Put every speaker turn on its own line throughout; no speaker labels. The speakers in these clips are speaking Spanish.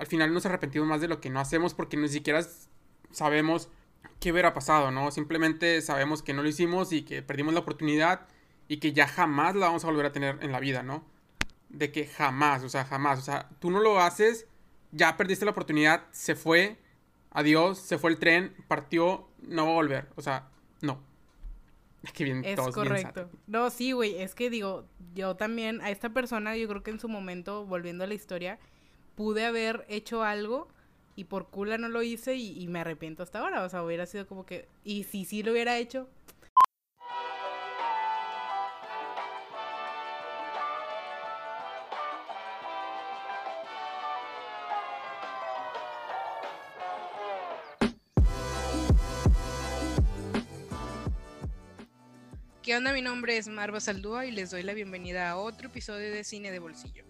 al final nos arrepentimos más de lo que no hacemos porque ni siquiera sabemos qué hubiera pasado, ¿no? Simplemente sabemos que no lo hicimos y que perdimos la oportunidad y que ya jamás la vamos a volver a tener en la vida, ¿no? De que jamás, o sea, jamás, o sea, tú no lo haces, ya perdiste la oportunidad, se fue, adiós, se fue el tren, partió, no va a volver, o sea, no.
Es que bien, es correcto. no, sí, güey, es que digo, yo también a esta persona, yo creo que en su momento, volviendo a la historia, pude haber hecho algo y por cula no lo hice y, me arrepiento hasta ahora. O sea, hubiera sido como que, y si sí lo hubiera hecho. ¿Qué onda? Mi nombre es Marva Saldúa y les doy la bienvenida a otro episodio de Cine de Bolsillo.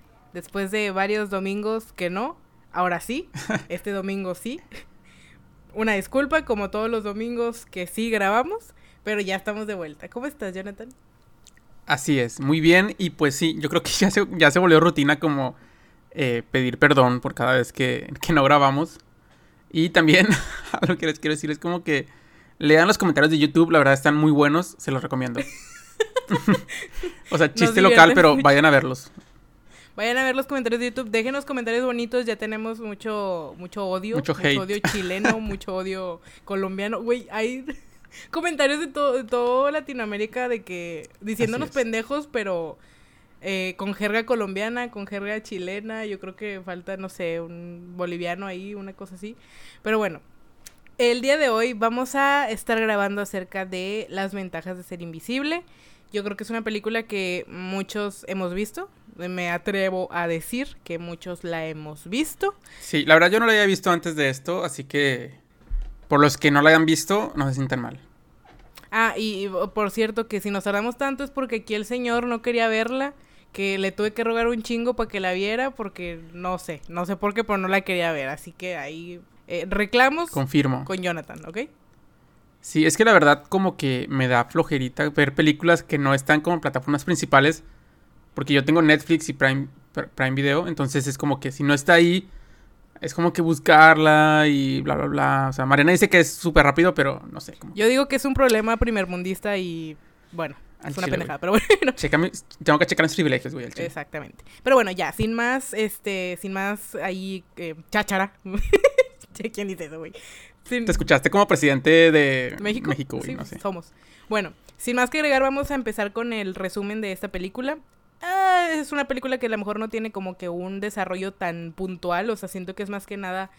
después de varios domingos que no, ahora sí, este domingo sí. Una disculpa, como todos los domingos que sí grabamos, pero ya estamos de vuelta. ¿Cómo estás, Jonathan?
Así es, muy bien. Y pues sí, yo creo que ya se, ya se volvió rutina como eh, pedir perdón por cada vez que, que no grabamos. Y también, algo que les quiero decir es como que lean los comentarios de YouTube, la verdad están muy buenos, se los recomiendo. o sea, chiste local, pero vayan a verlos.
Vayan a ver los comentarios de YouTube. Dejen los comentarios bonitos. Ya tenemos mucho, mucho odio. Mucho, odio chileno, mucho odio colombiano. Güey, hay comentarios de todo, toda Latinoamérica de que diciéndonos pendejos, pero eh, con jerga colombiana, con jerga chilena. Yo creo que falta, no sé, un boliviano ahí, una cosa así. Pero bueno, el día de hoy vamos a estar grabando acerca de las ventajas de ser invisible. Yo creo que es una película que muchos hemos visto. Me atrevo a decir que muchos la hemos visto.
Sí, la verdad yo no la había visto antes de esto, así que por los que no la hayan visto, no se sientan mal.
Ah, y por cierto que si nos tardamos tanto es porque aquí el señor no quería verla, que le tuve que rogar un chingo para que la viera, porque no sé, no sé por qué, pero no la quería ver. Así que ahí eh, reclamos.
Confirmo.
Con Jonathan, ¿ok?
Sí, es que la verdad como que me da flojerita ver películas que no están como plataformas principales. Porque yo tengo Netflix y Prime, Prime Video. Entonces es como que si no está ahí, es como que buscarla y bla, bla, bla. O sea, Mariana dice que es súper rápido, pero no sé.
Yo digo que es un problema primermundista y bueno, es una pendejada, pero bueno.
tengo que checar mis privilegios, güey.
Exactamente. Pero bueno, ya, sin más, este, sin más ahí, eh, cháchara. ¿Quién dice eso, güey?
Te escuchaste como presidente de
México, México sí, no sé. somos. Bueno, sin más que agregar, vamos a empezar con el resumen de esta película. Ah, es una película que a lo mejor no tiene como que un desarrollo tan puntual, o sea, siento que es más que nada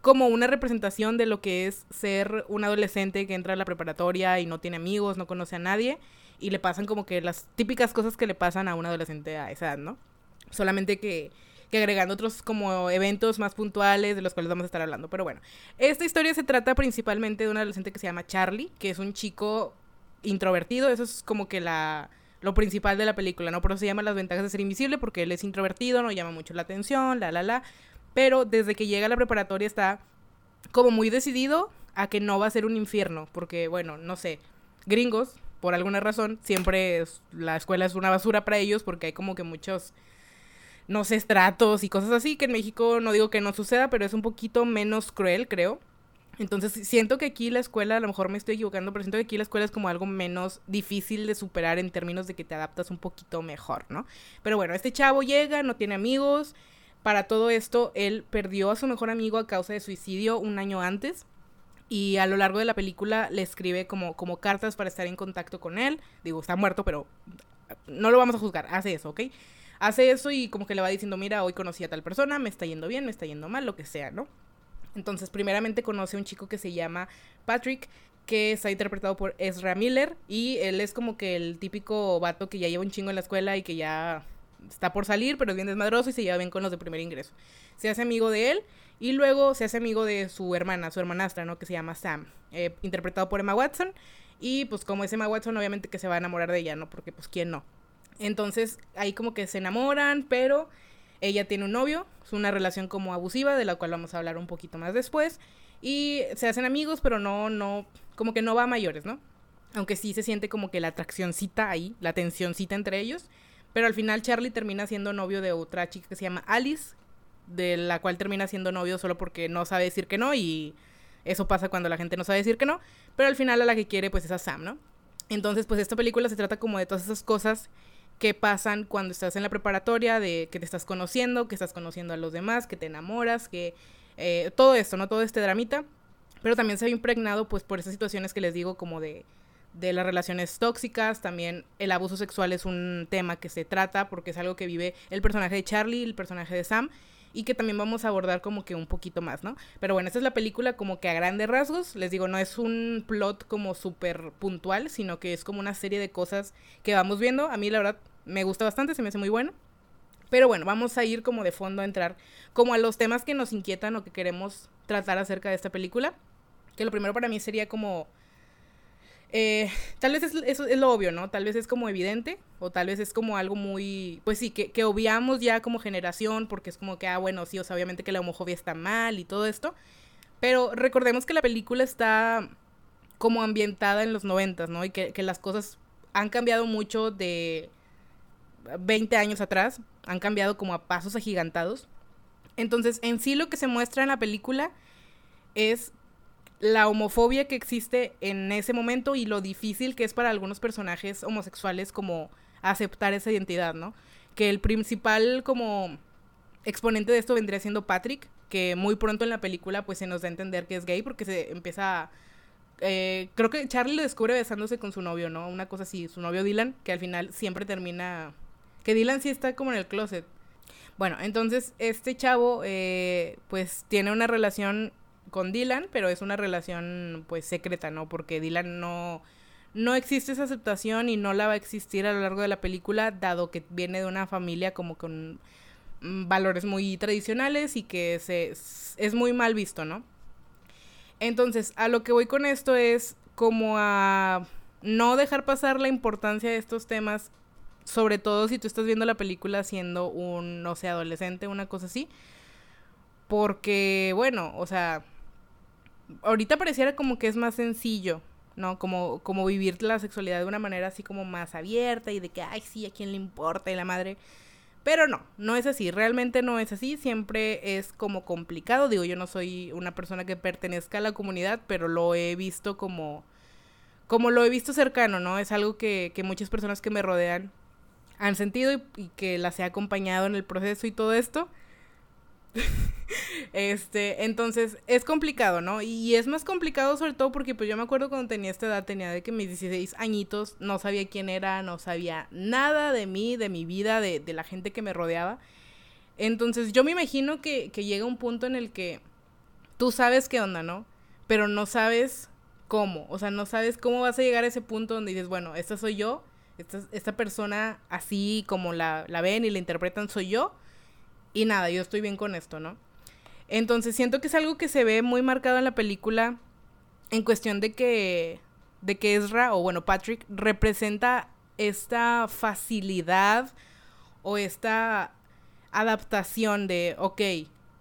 como una representación de lo que es ser un adolescente que entra a la preparatoria y no tiene amigos, no conoce a nadie y le pasan como que las típicas cosas que le pasan a un adolescente a esa edad, ¿no? Solamente que que agregando otros como eventos más puntuales de los cuales vamos a estar hablando. Pero bueno, esta historia se trata principalmente de un adolescente que se llama Charlie, que es un chico introvertido, eso es como que la lo principal de la película, ¿no? Pero se llama Las ventajas de ser invisible porque él es introvertido, no llama mucho la atención, la, la, la. Pero desde que llega a la preparatoria está como muy decidido a que no va a ser un infierno, porque, bueno, no sé, gringos, por alguna razón, siempre la escuela es una basura para ellos porque hay como que muchos no sé, estratos y cosas así, que en México no digo que no suceda, pero es un poquito menos cruel, creo. Entonces siento que aquí la escuela, a lo mejor me estoy equivocando, pero siento que aquí la escuela es como algo menos difícil de superar en términos de que te adaptas un poquito mejor, ¿no? Pero bueno, este chavo llega, no tiene amigos. Para todo esto, él perdió a su mejor amigo a causa de suicidio un año antes. Y a lo largo de la película le escribe como, como cartas para estar en contacto con él. Digo, está muerto, pero no lo vamos a juzgar. Hace eso, ¿ok? Hace eso y como que le va diciendo, mira, hoy conocí a tal persona, me está yendo bien, me está yendo mal, lo que sea, ¿no? Entonces, primeramente conoce a un chico que se llama Patrick, que está interpretado por Ezra Miller, y él es como que el típico vato que ya lleva un chingo en la escuela y que ya está por salir, pero es bien desmadroso y se lleva bien con los de primer ingreso. Se hace amigo de él Y luego se hace amigo de su hermana, su hermanastra, ¿no? Que se llama Sam, eh, interpretado por Emma Watson. Y pues como es Emma Watson, obviamente que se va a enamorar de ella, ¿no? Porque pues quién no. Entonces ahí como que se enamoran, pero ella tiene un novio, es una relación como abusiva, de la cual vamos a hablar un poquito más después. Y se hacen amigos, pero no, no, como que no va a mayores, ¿no? Aunque sí se siente como que la atraccióncita ahí, la tensióncita entre ellos. Pero al final Charlie termina siendo novio de otra chica que se llama Alice, de la cual termina siendo novio solo porque no sabe decir que no y eso pasa cuando la gente no sabe decir que no, pero al final a la que quiere pues es a Sam, ¿no? Entonces pues esta película se trata como de todas esas cosas que pasan cuando estás en la preparatoria, de que te estás conociendo, que estás conociendo a los demás, que te enamoras, que eh, todo esto, ¿no? Todo este dramita, pero también se ha impregnado pues por esas situaciones que les digo como de de las relaciones tóxicas, también el abuso sexual es un tema que se trata porque es algo que vive el personaje de Charlie, el personaje de Sam, y que también vamos a abordar como que un poquito más, ¿no? Pero bueno, esta es la película como que a grandes rasgos, les digo, no es un plot como súper puntual, sino que es como una serie de cosas que vamos viendo. A mí la verdad me gusta bastante, se me hace muy bueno. Pero bueno, vamos a ir como de fondo a entrar como a los temas que nos inquietan o que queremos tratar acerca de esta película. Que lo primero para mí sería como eh, tal vez es, eso es lo obvio, ¿no? Tal vez es como evidente o tal vez es como algo muy, pues sí, que, que obviamos ya como generación porque es como que, ah, bueno, sí, o sea, obviamente que la homofobia está mal y todo esto, pero recordemos que la película está como ambientada en los noventas, ¿no? Y que, que las cosas han cambiado mucho de 20 años atrás, han cambiado como a pasos agigantados. Entonces, en sí lo que se muestra en la película es la homofobia que existe en ese momento y lo difícil que es para algunos personajes homosexuales como aceptar esa identidad, ¿no? Que el principal como exponente de esto vendría siendo Patrick, que muy pronto en la película pues se nos da a entender que es gay porque se empieza eh, creo que Charlie lo descubre besándose con su novio, ¿no? Una cosa así, su novio Dylan, que al final siempre termina... Que Dylan sí está como en el closet. Bueno, entonces este chavo eh, pues tiene una relación con Dylan, pero es una relación pues secreta, ¿no? Porque Dylan no no existe esa aceptación y no la va a existir a lo largo de la película, dado que viene de una familia como con mm, valores muy tradicionales y que se, es muy mal visto, ¿no? Entonces, a lo que voy con esto es como a no dejar pasar la importancia de estos temas, sobre todo si tú estás viendo la película siendo un, no sé, adolescente, una cosa así. Porque, bueno, o sea, ahorita pareciera como que es más sencillo, ¿no? Como, como vivir la sexualidad de una manera así como más abierta y de que, ay, sí, a quién le importa y la madre. Pero no, no es así, realmente no es así, siempre es como complicado. Digo, yo no soy una persona que pertenezca a la comunidad, pero lo he visto como, como lo he visto cercano, ¿no? Es algo que, que muchas personas que me rodean han sentido y, que las he acompañado en el proceso y todo esto. este, entonces es complicado, ¿no? Y es más complicado sobre todo porque pues yo me acuerdo cuando tenía esta edad, tenía de que mis 16 añitos, no sabía quién era, no sabía nada de mí, de mi vida, de, de la gente que me rodeaba. Entonces yo me imagino que, que llega un punto en el que tú sabes qué onda, ¿no? Pero no sabes cómo, o sea, no sabes cómo vas a llegar a ese punto donde dices, bueno, esta soy yo, esta, persona así como la, la ven y la interpretan soy yo y nada, yo estoy bien con esto, ¿no? Entonces siento que es algo que se ve muy marcado en la película en cuestión de que, de que Ezra, o bueno, Patrick, representa esta facilidad o esta adaptación de, ok,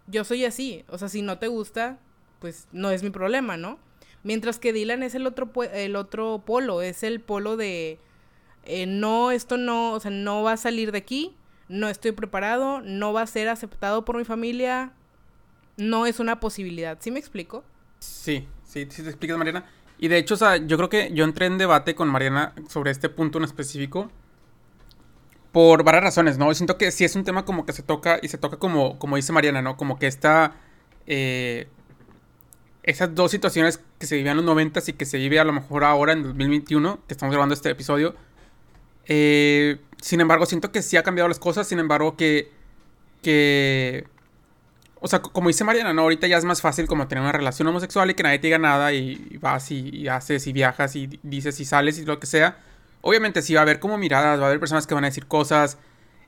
yo soy así, o sea, si no te gusta, pues no es mi problema, ¿no? Mientras que Dylan es el otro, el otro polo, es el polo de, eh, no, esto no, o sea, no va a salir de aquí, no estoy preparado, no va a ser aceptado por mi familia, no es una posibilidad. ¿Sí me explico?
Sí, sí, sí te explicas, Mariana. Y de hecho, o sea, yo creo que yo entré en debate con Mariana sobre este punto en específico por varias razones, ¿no? Siento que sí es un tema como que se toca y se toca como, como dice Mariana, ¿no? Como que está... Eh, esas dos situaciones que se vivían en los 90 y que se vive a lo mejor ahora en 2021, que estamos grabando este episodio, eh, sin embargo, siento que sí ha cambiado las cosas. Sin embargo, que. que o sea, como dice Mariana, ¿no? Ahorita ya es más fácil como tener una relación homosexual y que nadie te diga nada y, vas y, haces y viajas y dices y sales y lo que sea. Obviamente sí va a haber como miradas, va a haber personas que van a decir cosas,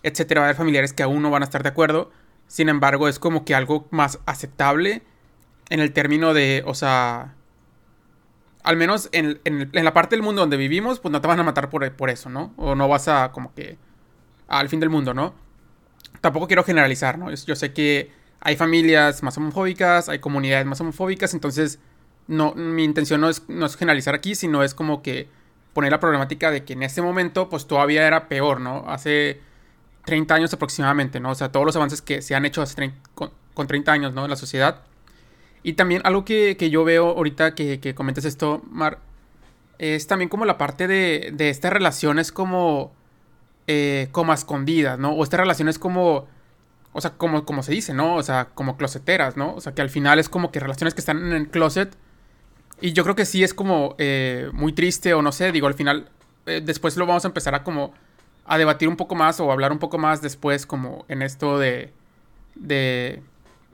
etcétera, va a haber familiares que aún no van a estar de acuerdo. Sin embargo, es como que algo más aceptable en el término de, o sea, al menos en, la parte del mundo donde vivimos, pues no te van a matar por, eso, ¿no? O no vas a como que al fin del mundo, ¿no? Tampoco quiero generalizar, ¿no? Yo sé que hay familias más homofóbicas, hay comunidades más homofóbicas, entonces no, mi intención no es, generalizar aquí, sino es como que poner la problemática de que en este momento pues todavía era peor, ¿no? Hace 30 años aproximadamente, ¿no? O sea, todos los avances que se han hecho hace con, 30 años, ¿no? En la sociedad. Y también algo que, yo veo ahorita que, que comentes esto, Mar, es también como la parte de, de estas relaciones como, eh, como escondidas, ¿no? O estas relaciones como, o sea, como, como se dice, ¿no? O sea, como closeteras, ¿no? O sea, que al final es como que relaciones que están en el closet. Y yo creo que sí es como eh, muy triste o no sé, digo, al final, eh, después lo vamos a empezar a como a debatir un poco más o hablar un poco más después como en esto de, de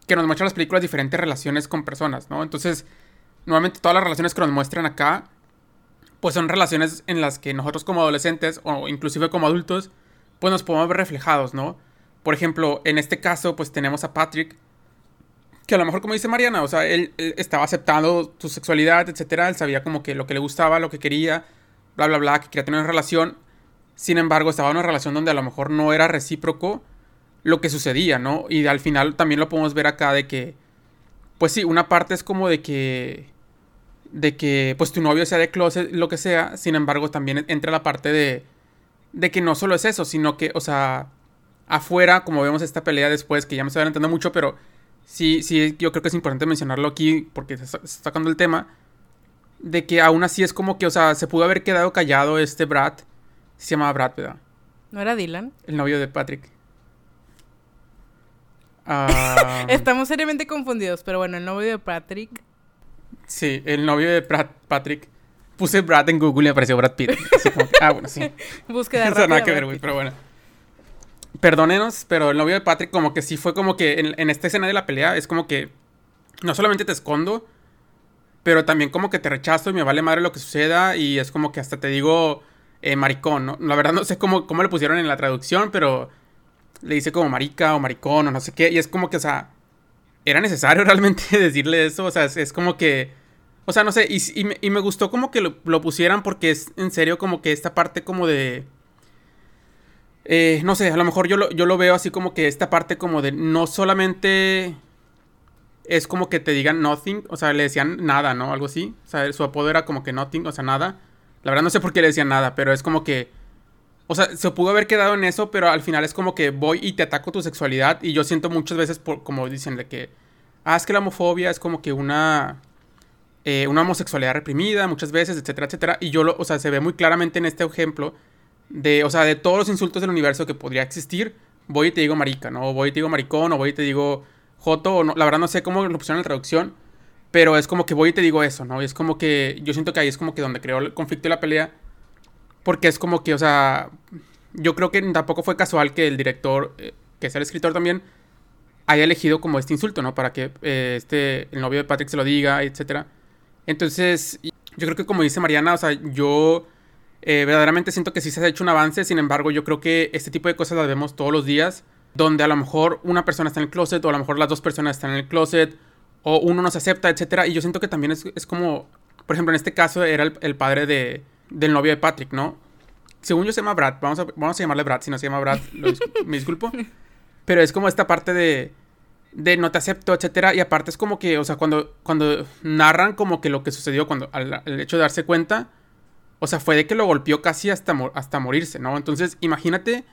que nos muestran las películas diferentes relaciones con personas, ¿no? Entonces, nuevamente todas las relaciones que nos muestran acá, pues son relaciones en las que nosotros como adolescentes o inclusive como adultos, pues nos podemos ver reflejados, ¿no? Por ejemplo, en este caso, pues tenemos a Patrick, que a lo mejor como dice Mariana, o sea, él, él estaba aceptando su sexualidad, etcétera, él sabía como que lo que le gustaba, lo que quería, bla, bla, bla, que quería tener una relación, sin embargo, estaba en una relación donde a lo mejor no era recíproco lo que sucedía, ¿no? Y al final también lo podemos ver acá de que, pues sí, una parte es como de que, de que, pues tu novio sea de closet, lo que sea, sin embargo, también entra la parte de, de que no solo es eso, sino que, o sea, afuera, como vemos esta pelea después, que ya me estoy adelantando mucho, pero sí, sí, yo creo que es importante mencionarlo aquí porque se está sacando el tema, de que aún así es como que, o sea, se pudo haber quedado callado este Brad se llamaba Brad, ¿verdad?
¿No era Dylan?
El novio de Patrick.
Ah, Estamos seriamente confundidos, pero bueno, el novio de Patrick.
Sí, el novio de Patrick. Puse Brad en Google y apareció Brad Pitt. ah, bueno, sí. Búsqueda nada que ver, güey, pero bueno. Perdónenos, pero el novio de Patrick como que sí fue como que en, en esta escena de la pelea es como que no solamente te escondo, pero también como que te rechazo y me vale madre lo que suceda y es como que hasta te digo eh, maricón, ¿no? La verdad no sé cómo, cómo le pusieron en la traducción, pero le dice como marica o maricón o no sé qué. Y es como que, o sea, era necesario realmente decirle eso. O sea, es, como que... O sea, no sé, y, me, gustó como que lo, pusieran porque es en serio como que esta parte como de... Eh, no sé, a lo mejor yo lo, yo lo veo así como que esta parte como de no solamente es como que te digan nothing, o sea, le decían nada, ¿no? Algo así. O sea, su apodo era como que nothing, o sea, nada. La verdad no sé por qué le decían nada, pero es como que... O sea, se pudo haber quedado en eso, pero al final es como que voy y te ataco tu sexualidad. Y yo siento muchas veces, por, como dicen, de que... Ah, es que la homofobia es como que una... Eh, una homosexualidad reprimida muchas veces, etcétera, etcétera. Y yo, lo, o sea, se ve muy claramente en este ejemplo de, o sea, de todos los insultos del universo que podría existir, voy y te digo marica, ¿no? O voy y te digo maricón, o voy y te digo joto, o no, la verdad no sé cómo lo pusieron en la traducción, pero es como que voy y te digo eso, ¿no? Y es como que yo siento que ahí es como que donde creó el conflicto y la pelea. Porque es como que, o sea, yo creo que tampoco fue casual que el director, eh, que es el escritor también, haya elegido como este insulto, ¿no? Para que eh, este, el novio de Patrick se lo diga, etc. Entonces, yo creo que como dice Mariana, o sea, yo eh, verdaderamente siento que sí se ha hecho un avance, sin embargo, yo creo que este tipo de cosas las vemos todos los días, donde a lo mejor una persona está en el closet o a lo mejor las dos personas están en el closet o uno no se acepta, etcétera. Y yo siento que también es como, por ejemplo, en este caso era el, padre de, del novio de Patrick, ¿no? Según yo se llama Brad, vamos a, vamos a llamarle Brad, si no se llama Brad, me disculpo. Pero es como esta parte de, de no te acepto, etcétera. Y aparte es como que, o sea, cuando, cuando narran como que lo que sucedió, cuando al, hecho de darse cuenta, o sea, fue de que lo golpeó casi hasta, hasta morirse, ¿no? Entonces, imagínate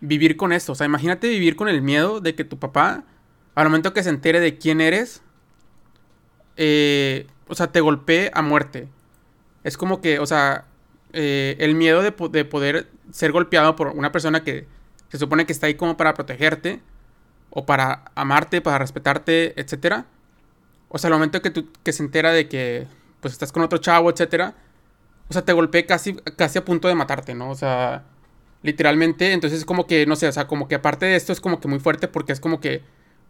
vivir con esto, o sea, imagínate vivir con el miedo de que tu papá, al momento que se entere de quién eres, eh, o sea, te golpee a muerte. Es como que, o sea, eh, el miedo de, poder ser golpeado por una persona que se supone que está ahí como para protegerte, o para amarte, para respetarte, etcétera. O sea, al momento que, tú, que se entera de que pues estás con otro chavo, etcétera, o sea, te golpee casi, casi a punto de matarte, ¿no? O sea, literalmente, entonces es como que, no sé, o sea, como que aparte de esto es como que muy fuerte porque es como que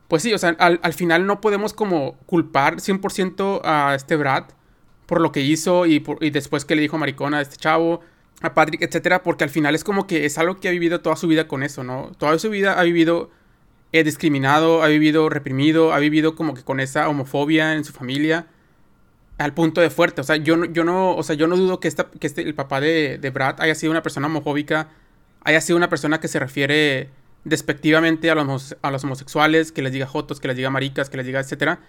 pues sí, o sea, al, final no podemos como culpar 100% a este Brad por lo que hizo y, después que le dijo maricona a este chavo, a Patrick, etcétera, porque al final es como que es algo que ha vivido toda su vida con eso, ¿no? Toda su vida ha vivido eh, discriminado, ha vivido reprimido, ha vivido como que con esa homofobia en su familia al punto de fuerte. O sea, yo, yo no, o sea, yo no dudo que, esta, que este, el papá de, de Brad haya sido una persona homofóbica, haya sido una persona que se refiere despectivamente a los, a los homosexuales, que les diga jotos, que les diga maricas, que les diga etcétera.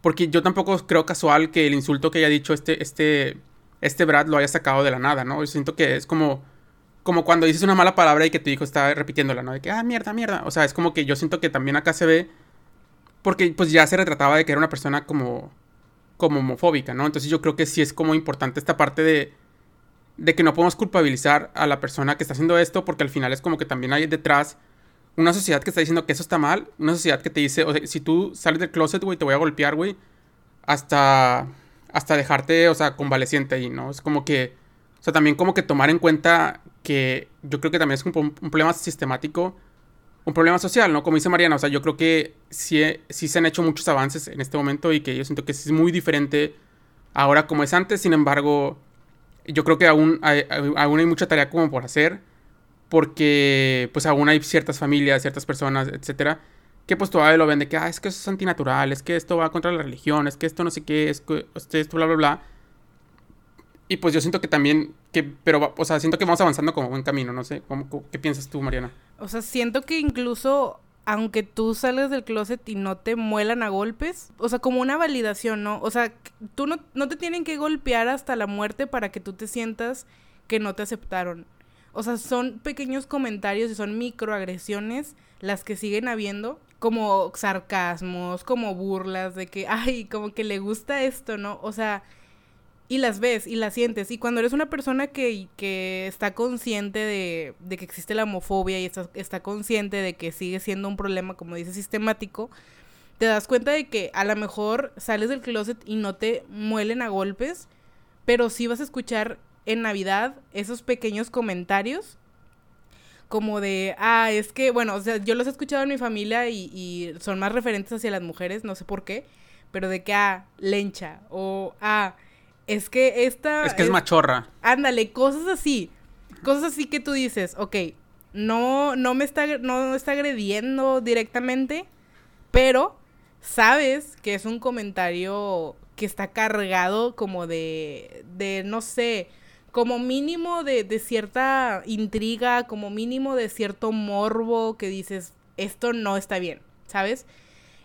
Porque yo tampoco creo casual que el insulto que haya dicho este, este, este Brad lo haya sacado de la nada, ¿no? Yo siento que es como, como cuando dices una mala palabra y que tu hijo está repitiéndola, ¿no? De que, ah, mierda, mierda. O sea, es como que yo siento que también acá se ve, porque pues ya se retrataba de que era una persona como, como homofóbica, ¿no? Entonces yo creo que sí es como importante esta parte de, de que no podemos culpabilizar a la persona que está haciendo esto, porque al final es como que también hay detrás una sociedad que está diciendo que eso está mal, una sociedad que te dice, si tú sales del closet, güey, te voy a golpear, güey, hasta, hasta dejarte, o sea, convaleciente ahí, ¿no? Es como que, o sea, también como que tomar en cuenta que yo creo que también es un, un problema sistemático, un problema social, ¿no? Como dice Mariana, o sea, yo creo que sí, sí se han hecho muchos avances en este momento y que yo siento que es muy diferente ahora como es antes, sin embargo, yo creo que aún hay, aún hay mucha tarea como por hacer porque pues aún hay ciertas familias, ciertas personas, etcétera, que pues todavía lo ven de que, ah, es que eso es antinatural, es que esto va contra la religión, es que esto no sé qué, es que esto, bla, bla, bla. Y pues yo siento que también, que, pero, o sea, siento que vamos avanzando como buen camino, no sé, ¿cómo, ¿qué piensas tú, Mariana?
O sea, siento que incluso, aunque tú sales del closet y no te muelan a golpes, o sea, como una validación, ¿no? O sea, tú no, no te tienen que golpear hasta la muerte para que tú te sientas que no te aceptaron. O sea, son pequeños comentarios y son microagresiones las que siguen habiendo, como sarcasmos, como burlas de que, ay, como que le gusta esto, ¿no? O sea, y las ves y las sientes. Y cuando eres una persona que, que está consciente de, de, que existe la homofobia y está, consciente de que sigue siendo un problema, como dice, sistemático, te das cuenta de que a lo mejor sales del closet y no te muelen a golpes, pero sí vas a escuchar en Navidad esos pequeños comentarios como de, ah, es que, bueno, o sea, yo los he escuchado en mi familia y, son más referentes hacia las mujeres, no sé por qué, pero de que, ah, lencha, o, ah, es que esta...
Es que es, machorra.
Ándale, cosas así, cosas así que tú dices, ok, no, no me está, no está agrediendo directamente, pero sabes que es un comentario que está cargado como de, de, no sé, como mínimo de, de, cierta intriga, como mínimo de cierto morbo que dices, esto no está bien, ¿sabes?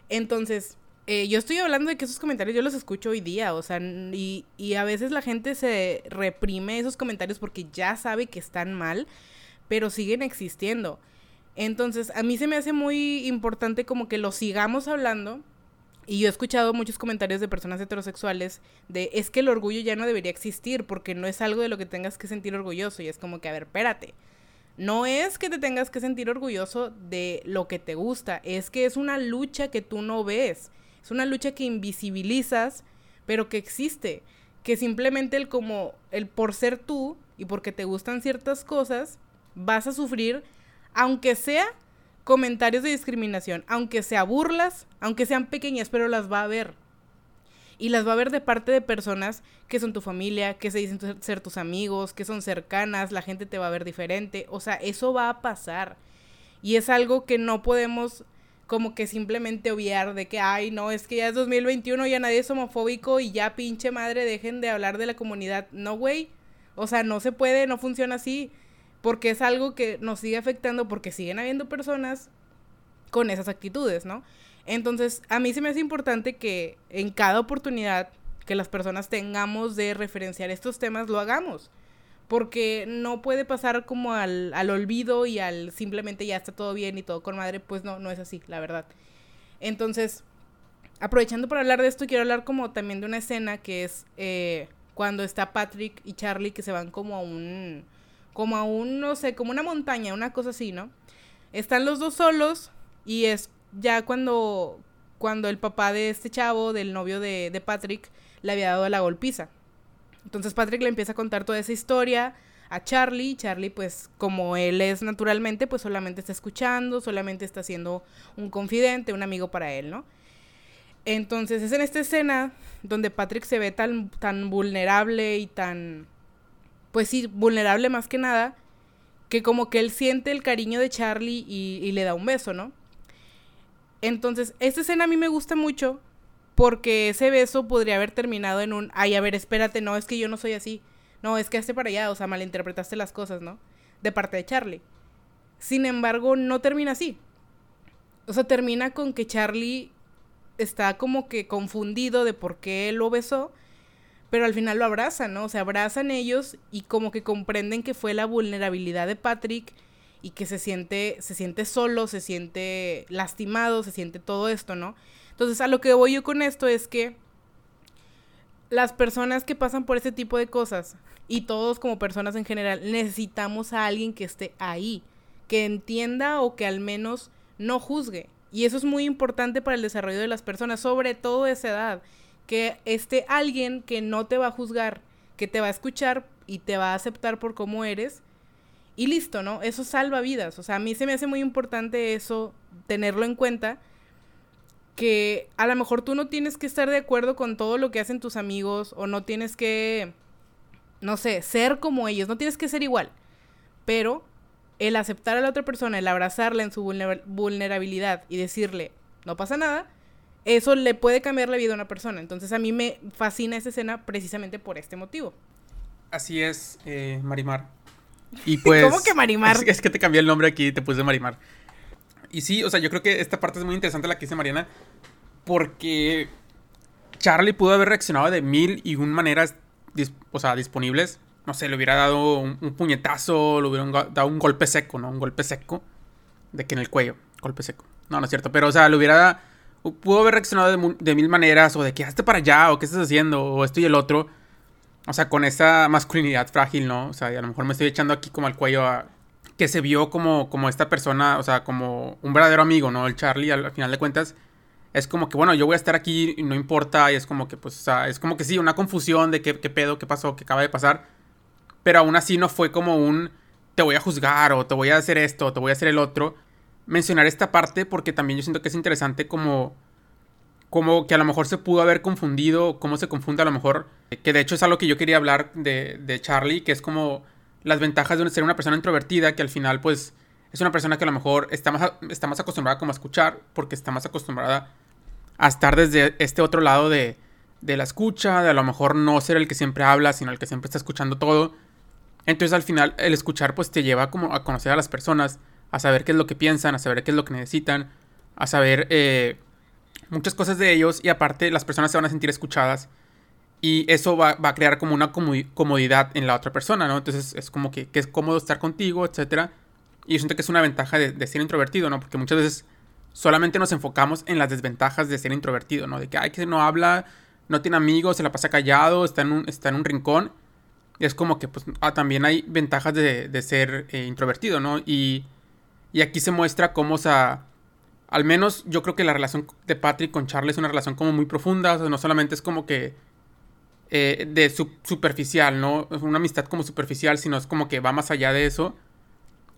Entonces, eh, yo estoy hablando de que esos comentarios yo los escucho hoy día, o sea, y, y a veces la gente se reprime esos comentarios porque ya sabe que están mal, pero siguen existiendo. Entonces, a mí se me hace muy importante como que lo sigamos hablando y yo he escuchado muchos comentarios de personas heterosexuales de es que el orgullo ya no debería existir porque no es algo de lo que tengas que sentir orgulloso. Y es como que, a ver, espérate. No es que te tengas que sentir orgulloso de lo que te gusta, es que es una lucha que tú no ves. Es una lucha que invisibilizas, pero que existe. Que simplemente el como, el por ser tú y porque te gustan ciertas cosas, vas a sufrir, aunque sea comentarios de discriminación, aunque sea burlas, aunque sean pequeñas, pero las va a ver. Y las va a ver de parte de personas que son tu familia, que se dicen ser tus amigos, que son cercanas, la gente te va a ver diferente. O sea, eso va a pasar. Y es algo que no podemos como que simplemente obviar de que, ay, no, es que ya es 2021, ya nadie es homofóbico y ya pinche madre, dejen de hablar de la comunidad. No, güey. O sea, no se puede, no funciona así porque es algo que nos sigue afectando porque siguen habiendo personas con esas actitudes, ¿no? Entonces, a mí se me hace importante que en cada oportunidad que las personas tengamos de referenciar estos temas, lo hagamos. Porque no puede pasar como al, al olvido y al simplemente ya está todo bien y todo con madre, pues no, no es así, la verdad. Entonces, aprovechando para hablar de esto, quiero hablar como también de una escena que es eh, cuando está Patrick y Charlie que se van como a un como a un, no sé, como una montaña, una cosa así, ¿no? Están los dos solos y es ya cuando, cuando el papá de este chavo, del novio de, de Patrick, le había dado la golpiza. Entonces Patrick le empieza a contar toda esa historia a Charlie. Charlie, pues, como él es naturalmente, pues solamente está escuchando, solamente está siendo un confidente, un amigo para él, ¿no? Entonces es en esta escena donde Patrick se ve tan, tan vulnerable y tan pues sí, vulnerable más que nada, que como que él siente el cariño de Charlie y, le da un beso, ¿no? Entonces, esta escena a mí me gusta mucho porque ese beso podría haber terminado en un, ay, a ver, espérate, no, es que yo no soy así. No, es que hazte para allá, o sea, malinterpretaste las cosas, ¿no? De parte de Charlie. Sin embargo, no termina así. O sea, termina con que Charlie está como que confundido de por qué lo besó, pero al final lo abrazan, ¿no? O sea, abrazan ellos y como que comprenden que fue la vulnerabilidad de Patrick y que se siente, se siente solo, se siente lastimado, se siente todo esto, ¿no? Entonces, a lo que voy yo con esto es que las personas que pasan por este tipo de cosas y todos como personas en general necesitamos a alguien que esté ahí, que entienda o que al menos no juzgue. Y eso es muy importante para el desarrollo de las personas, sobre todo a esa edad, que esté alguien que no te va a juzgar, que te va a escuchar y te va a aceptar por cómo eres y listo, ¿no? Eso salva vidas. O sea, a mí se me hace muy importante eso, tenerlo en cuenta, que a lo mejor tú no tienes que estar de acuerdo con todo lo que hacen tus amigos o no tienes que, no sé, ser como ellos, no tienes que ser igual, pero el aceptar a la otra persona, el abrazarla en su vulnerabilidad y decirle, no pasa nada, eso le puede cambiar la vida a una persona. Entonces a mí me fascina esa escena precisamente por este motivo.
Así es, eh, Marimar. Y pues.
¿Cómo que Marimar?
Es, que te cambié el nombre aquí y te puse Marimar. Y sí, o sea, yo creo que esta parte es muy interesante la que dice Mariana. Porque Charlie pudo haber reaccionado de mil y un maneras, o sea, disponibles. No sé, le hubiera dado un, puñetazo, le hubiera dado un golpe seco, ¿no? Un golpe seco. De que en el cuello, golpe seco. No, no es cierto. Pero, o sea, le hubiera. Pudo haber reaccionado de, de mil maneras, o de que hazte para allá, o qué estás haciendo, o esto y el otro. O sea, con esa masculinidad frágil, ¿no? O sea, a lo mejor me estoy echando aquí como al cuello a... Que se vio como, como esta persona, o sea, como un verdadero amigo, ¿no? El Charlie, al, final de cuentas, es como que, bueno, yo voy a estar aquí y no importa. Y es como que, pues, o sea, es como que sí, una confusión de qué, qué pedo, qué pasó, qué acaba de pasar. Pero aún así no fue como un, te voy a juzgar o te voy a hacer esto o te voy a hacer el otro. Mencionar esta parte porque también yo siento que es interesante como como que a lo mejor se pudo haber confundido, cómo se confunde a lo mejor, que de hecho es algo que yo quería hablar de, de Charlie, que es como las ventajas de ser una persona introvertida, que al final pues es una persona que a lo mejor está más, está más acostumbrada como a escuchar, porque está más acostumbrada a estar desde este otro lado de, de la escucha, de a lo mejor no ser el que siempre habla, sino el que siempre está escuchando todo. Entonces al final el escuchar pues te lleva como a conocer a las personas, a saber qué es lo que piensan, a saber qué es lo que necesitan, a saber eh, muchas cosas de ellos y aparte las personas se van a sentir escuchadas y eso va, a crear como una comodidad en la otra persona, ¿no? Entonces es como que, es cómodo estar contigo, etc. Y yo siento que es una ventaja de, ser introvertido, ¿no? Porque muchas veces solamente nos enfocamos en las desventajas de ser introvertido, ¿no? De que, ay, que no habla, no tiene amigos, se la pasa callado, está en un, está en un rincón. Es como que, pues, ah, también hay ventajas de, ser eh, introvertido, ¿no? Y, y aquí se muestra cómo, o sea, al menos yo creo que la relación de Patrick con Charlie es una relación como muy profunda, o sea, no solamente es como que eh, de superficial, ¿no? Una amistad como superficial, sino es como que va más allá de eso.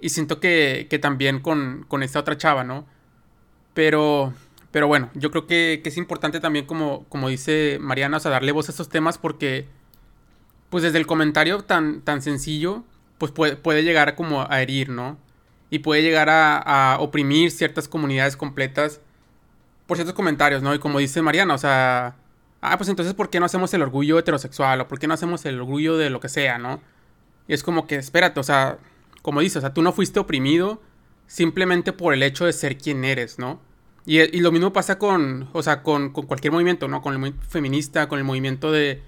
Y siento que, que también con, con, esta otra chava, ¿no? Pero, pero bueno, yo creo que, que, es importante también, como, como dice Mariana, o sea, darle voz a estos temas porque, pues desde el comentario tan, tan sencillo, pues puede, puede llegar como a herir, ¿no? Y puede llegar a, oprimir ciertas comunidades completas por ciertos comentarios, ¿no? Y como dice Mariana, o sea, ah, pues entonces, ¿por qué no hacemos el orgullo heterosexual? ¿O por qué no hacemos el orgullo de lo que sea, ¿no? Y es como que, espérate, o sea, como dice, o sea, tú no fuiste oprimido simplemente por el hecho de ser quien eres, ¿no? Y, lo mismo pasa con, o sea, con, cualquier movimiento, ¿no? Con el movimiento feminista, con el movimiento de,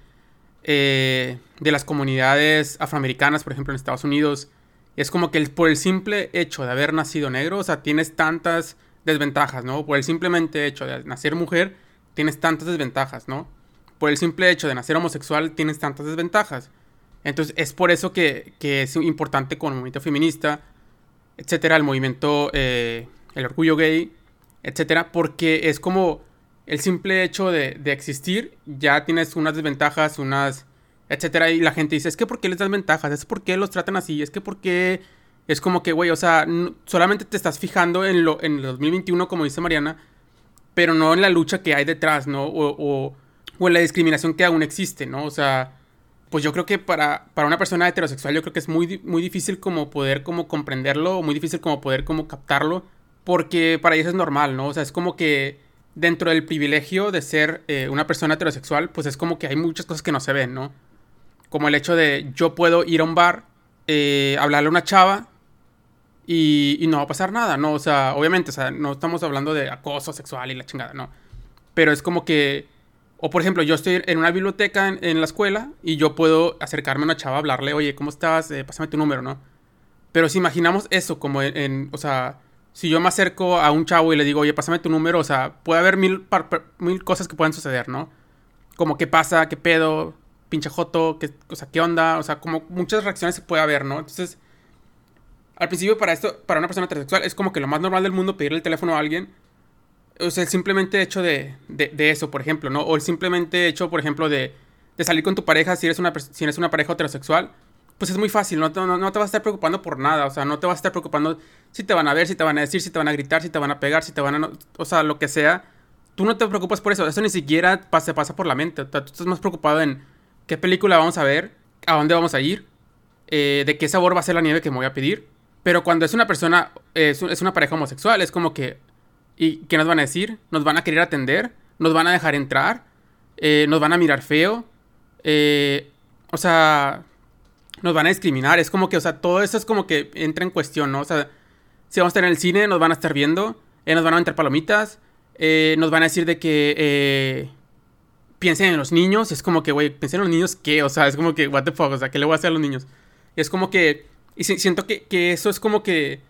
eh, de las comunidades afroamericanas, por ejemplo, en Estados Unidos es como que por el simple hecho de haber nacido negro, o sea, tienes tantas desventajas, ¿no? Por el simplemente hecho de nacer mujer, tienes tantas desventajas, ¿no? Por el simple hecho de nacer homosexual, tienes tantas desventajas. Entonces, es por eso que, es importante con el movimiento feminista, etcétera, el movimiento, eh, el orgullo gay, etcétera, porque es como el simple hecho de, de existir, ya tienes unas desventajas, unas etcétera. Y la gente dice, es que ¿por qué les das ventajas? Es porque los tratan así, es que porque es como que, güey, o sea, solamente te estás fijando en lo en el 2021, como dice Mariana, pero no en la lucha que hay detrás, ¿no? O, o, en la discriminación que aún existe, ¿no? O sea, pues yo creo que para, para una persona heterosexual yo creo que es muy, muy difícil como poder como comprenderlo, o muy difícil como poder como captarlo, porque para ellos es normal, ¿no? O sea, es como que dentro del privilegio de ser eh, una persona heterosexual, pues es como que hay muchas cosas que no se ven, ¿no? Como el hecho de yo puedo ir a un bar, eh, hablarle a una chava y, no va a pasar nada, ¿no? O sea, obviamente, o sea, no estamos hablando de acoso sexual y la chingada, ¿no? Pero es como que, o por ejemplo, yo estoy en una biblioteca en, la escuela y yo puedo acercarme a una chava, hablarle, oye, ¿cómo estás? Eh, pásame tu número, ¿no? Pero si imaginamos eso como en, o sea, si yo me acerco a un chavo y le digo, oye, pásame tu número, o sea, puede haber mil, mil cosas que pueden suceder, ¿no? Como qué pasa, qué pedo, pinche joto, qué, o sea, qué onda, o sea, como muchas reacciones se puede haber, ¿no? Entonces, al principio para esto, para una persona heterosexual, es como que lo más normal del mundo pedirle el teléfono a alguien. O sea, el simplemente hecho de, de, eso, por ejemplo, ¿no? O el simplemente hecho, por ejemplo, de, de salir con tu pareja si eres, una, si eres una pareja heterosexual. Pues es muy fácil, no te, no, te vas a estar preocupando por nada. O sea, no te vas a estar preocupando si te van a ver, si te van a decir, si te van a gritar, si te van a pegar, si te van a... O sea, lo que sea. Tú no te preocupas por eso. Eso ni siquiera pasa, pasa por la mente. O sea, tú estás más preocupado en qué película vamos a ver, a dónde vamos a ir, eh, de qué sabor va a ser la nieve que me voy a pedir pero cuando es una persona, es, una pareja homosexual, es como que... ¿Y qué nos van a decir? ¿Nos van a querer atender? ¿Nos van a dejar entrar? Eh, ¿Nos van a mirar feo? Eh, o sea, nos van a discriminar. Es como que, o sea, todo eso es como que entra en cuestión, ¿no? O sea, si vamos a estar en el cine, nos van a estar viendo, eh, nos van a entrar palomitas, nos van a decir de que piensen en los niños. Es como que, güey, piensen en los niños, ¿qué? O sea, es como que, what the fuck, o sea, ¿qué le voy a hacer a los niños? Es como que y siento que, eso es como que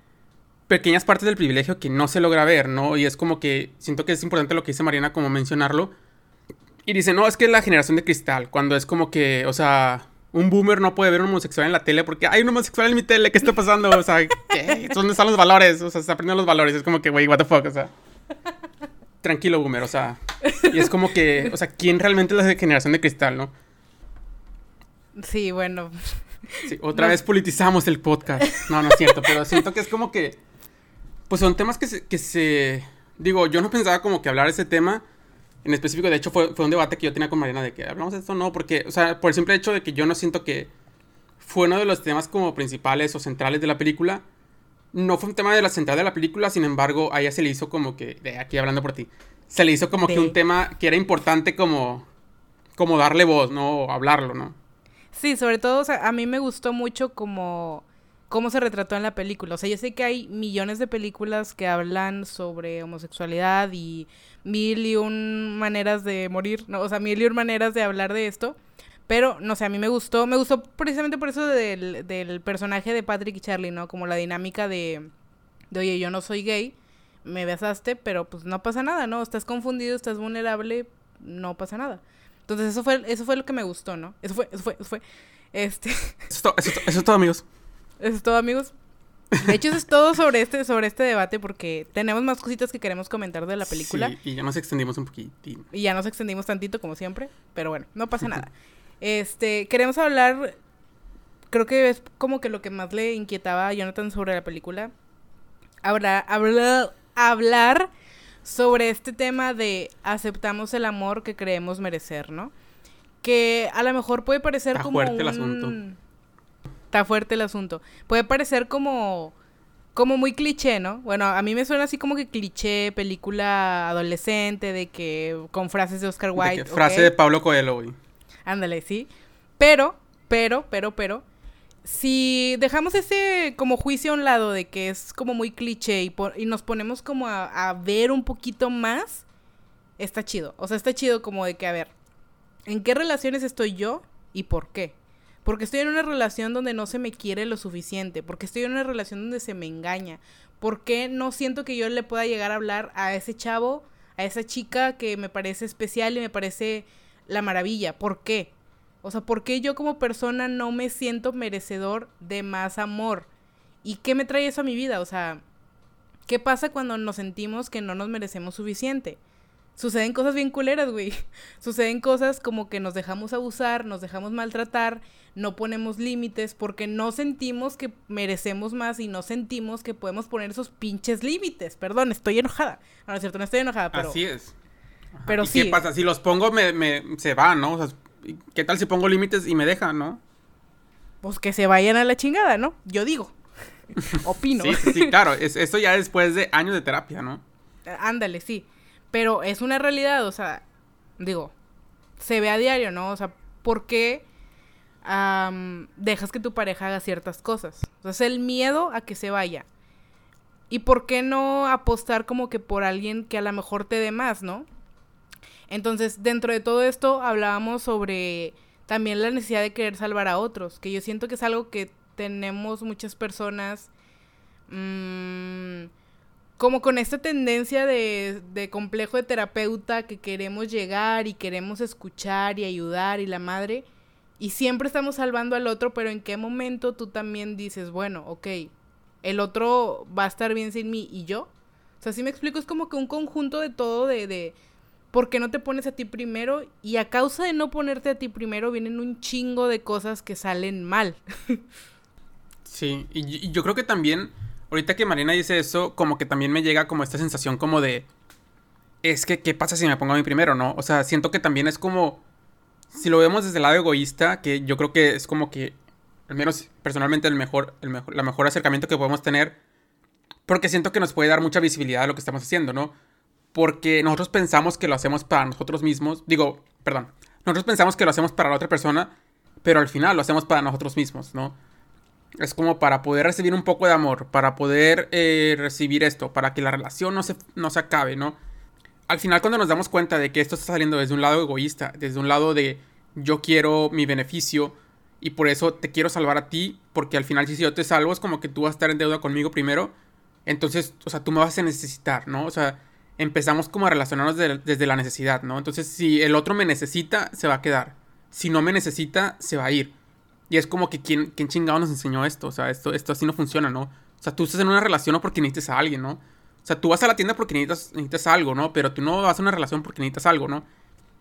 pequeñas partes del privilegio que no se logra ver, ¿no? Y es como que siento que es importante lo que dice Mariana, como mencionarlo. Y dice, no, es que es la generación de cristal, cuando es como que, o sea, un boomer no puede ver un homosexual en la tele porque hay un homosexual en mi tele, ¿qué está pasando? O sea, ¿qué? ¿Dónde están los valores? O sea, se aprendiendo los valores. Es como que, güey, what the fuck, o sea. Tranquilo, boomer, o sea. Y es como que, o sea, ¿quién realmente es la generación de cristal, no?
Sí, bueno.
Sí, otra vez politizamos el podcast. No, no es cierto, pero siento que es como que. Pues son temas que se, que se. Digo, yo no pensaba como que hablar de ese tema en específico. De hecho, fue, fue un debate que yo tenía con Mariana de que hablamos de esto, no, porque, o sea, por el simple hecho de que yo no siento que fue uno de los temas como principales o centrales de la película. No fue un tema de la central de la película, sin embargo, a ella se le hizo como que, de aquí hablando por ti, se le hizo como que un tema que era importante como, como darle voz, ¿no? O hablarlo, ¿no?
Sí, sobre todo, o sea, a mí me gustó mucho como cómo se retrató en la película. O sea, yo sé que hay millones de películas que hablan sobre homosexualidad y mil y un maneras de morir, ¿no? O sea, mil y un maneras de hablar de esto. Pero, no sé, a mí me gustó, me gustó precisamente por eso del, del personaje de Patrick y Charlie, ¿no? Como la dinámica de, de, oye, yo no soy gay, me besaste, pero pues no pasa nada, ¿no? Estás confundido, estás vulnerable, no pasa nada. Entonces eso fue, eso fue lo que me gustó, ¿no? Eso fue, eso fue, eso fue. Este. Eso
es, todo, eso, es todo, amigos.
Eso es todo, amigos. De hecho, eso es todo sobre este, sobre este debate porque tenemos más cositas que queremos comentar de la película.
Sí, y ya nos extendimos un poquitín.
Y ya nos extendimos tantito, como siempre. Pero bueno, no pasa nada. Este, queremos hablar. Creo que es como que lo que más le inquietaba a Jonathan sobre la película. Hablar, hablar, hablar sobre este tema de aceptamos el amor que creemos merecer, ¿no? Que a lo mejor puede parecer Está como fuerte el asunto. Está fuerte el asunto. Puede parecer como como muy cliché, ¿no? Bueno, a mí me suena así como que cliché, película adolescente, de que con frases de Oscar Wilde.
frase de Pablo Coelho, güey.
Ándale, sí. Pero, pero, pero, pero, si dejamos ese como juicio a un lado de que es como muy cliché y, y nos ponemos como a, ver un poquito más, está chido. O sea, está chido como de que, a ver, ¿en qué relaciones estoy yo y por qué? Porque estoy en una relación donde no se me quiere lo suficiente, porque estoy en una relación donde se me engaña, porque no siento que yo le pueda llegar a hablar a ese chavo, a esa chica que me parece especial y me parece la maravilla. ¿Por qué? O sea, ¿por qué yo como persona no me siento merecedor de más amor? ¿Y qué me trae eso a mi vida? O sea, ¿qué pasa cuando nos sentimos que no nos merecemos suficiente? Suceden cosas bien culeras, güey. Suceden cosas como que nos dejamos abusar, nos dejamos maltratar, no ponemos límites porque no sentimos que merecemos más y no sentimos que podemos poner esos pinches límites. Perdón, estoy enojada. No, no es cierto, no estoy enojada, pero...
Así es. Pero sí. ¿Qué pasa? Si los pongo, me, me, se van, ¿no? O sea, ¿Qué tal si pongo límites y me dejan, no?
Pues que se vayan a la chingada, ¿no? Yo digo. Opino.
Sí, sí, claro, es, esto ya después de años de terapia, ¿no?
Ándale, sí. Pero es una realidad, o sea, digo, se ve a diario, ¿no? O sea, ¿por qué dejas que tu pareja haga ciertas cosas? O sea, es el miedo a que se vaya. ¿Y por qué no apostar como que por alguien que a lo mejor te dé más, ¿no? Entonces, dentro de todo esto hablábamos sobre también la necesidad de querer salvar a otros, que yo siento que es algo que tenemos muchas personas mmm, como con esta tendencia de, de complejo de terapeuta que queremos llegar y queremos escuchar y ayudar y la madre, y siempre estamos salvando al otro, pero en qué momento tú también dices, bueno, ok, el otro va a estar bien sin mí y yo. O sea, si me explico, es como que un conjunto de todo de, de por qué no te pones a ti primero y a causa de no ponerte a ti primero vienen un chingo de cosas que salen mal.
sí, y, yo creo que también, ahorita que Marina dice eso, como que también me llega como esta sensación como de, es que, ¿qué pasa si me pongo a mí primero, no? O sea, siento que también es como, si lo vemos desde el lado egoísta, que yo creo que es como que, al menos personalmente, el mejor, el mejor, mejor acercamiento que podemos tener, porque siento que nos puede dar mucha visibilidad a lo que estamos haciendo, ¿no? Porque nosotros pensamos que lo hacemos para nosotros mismos. Digo, perdón, nosotros pensamos que lo hacemos para la otra persona, pero al final lo hacemos para nosotros mismos, ¿no? Es como para poder recibir un poco de amor, para poder eh, recibir esto, para que la relación no se, no se acabe, ¿no? Al final cuando nos damos cuenta de que esto está saliendo desde un lado egoísta, desde un lado de yo quiero mi beneficio y por eso te quiero salvar a ti, porque al final si yo te salvo es como que tú vas a estar en deuda conmigo primero, entonces, o sea, tú me vas a necesitar, ¿no? O sea, empezamos como a relacionarnos desde la necesidad, ¿no? Entonces, si el otro me necesita, se va a quedar. Si no me necesita, se va a ir. Y es como que ¿quién, quién chingado nos enseñó esto? O sea, esto, esto así no funciona, ¿no? O sea, tú estás en una relación no porque necesites a alguien, ¿no? O sea, tú vas a la tienda porque necesitas, necesitas algo, ¿no? Pero tú no vas a una relación porque necesitas algo, ¿no?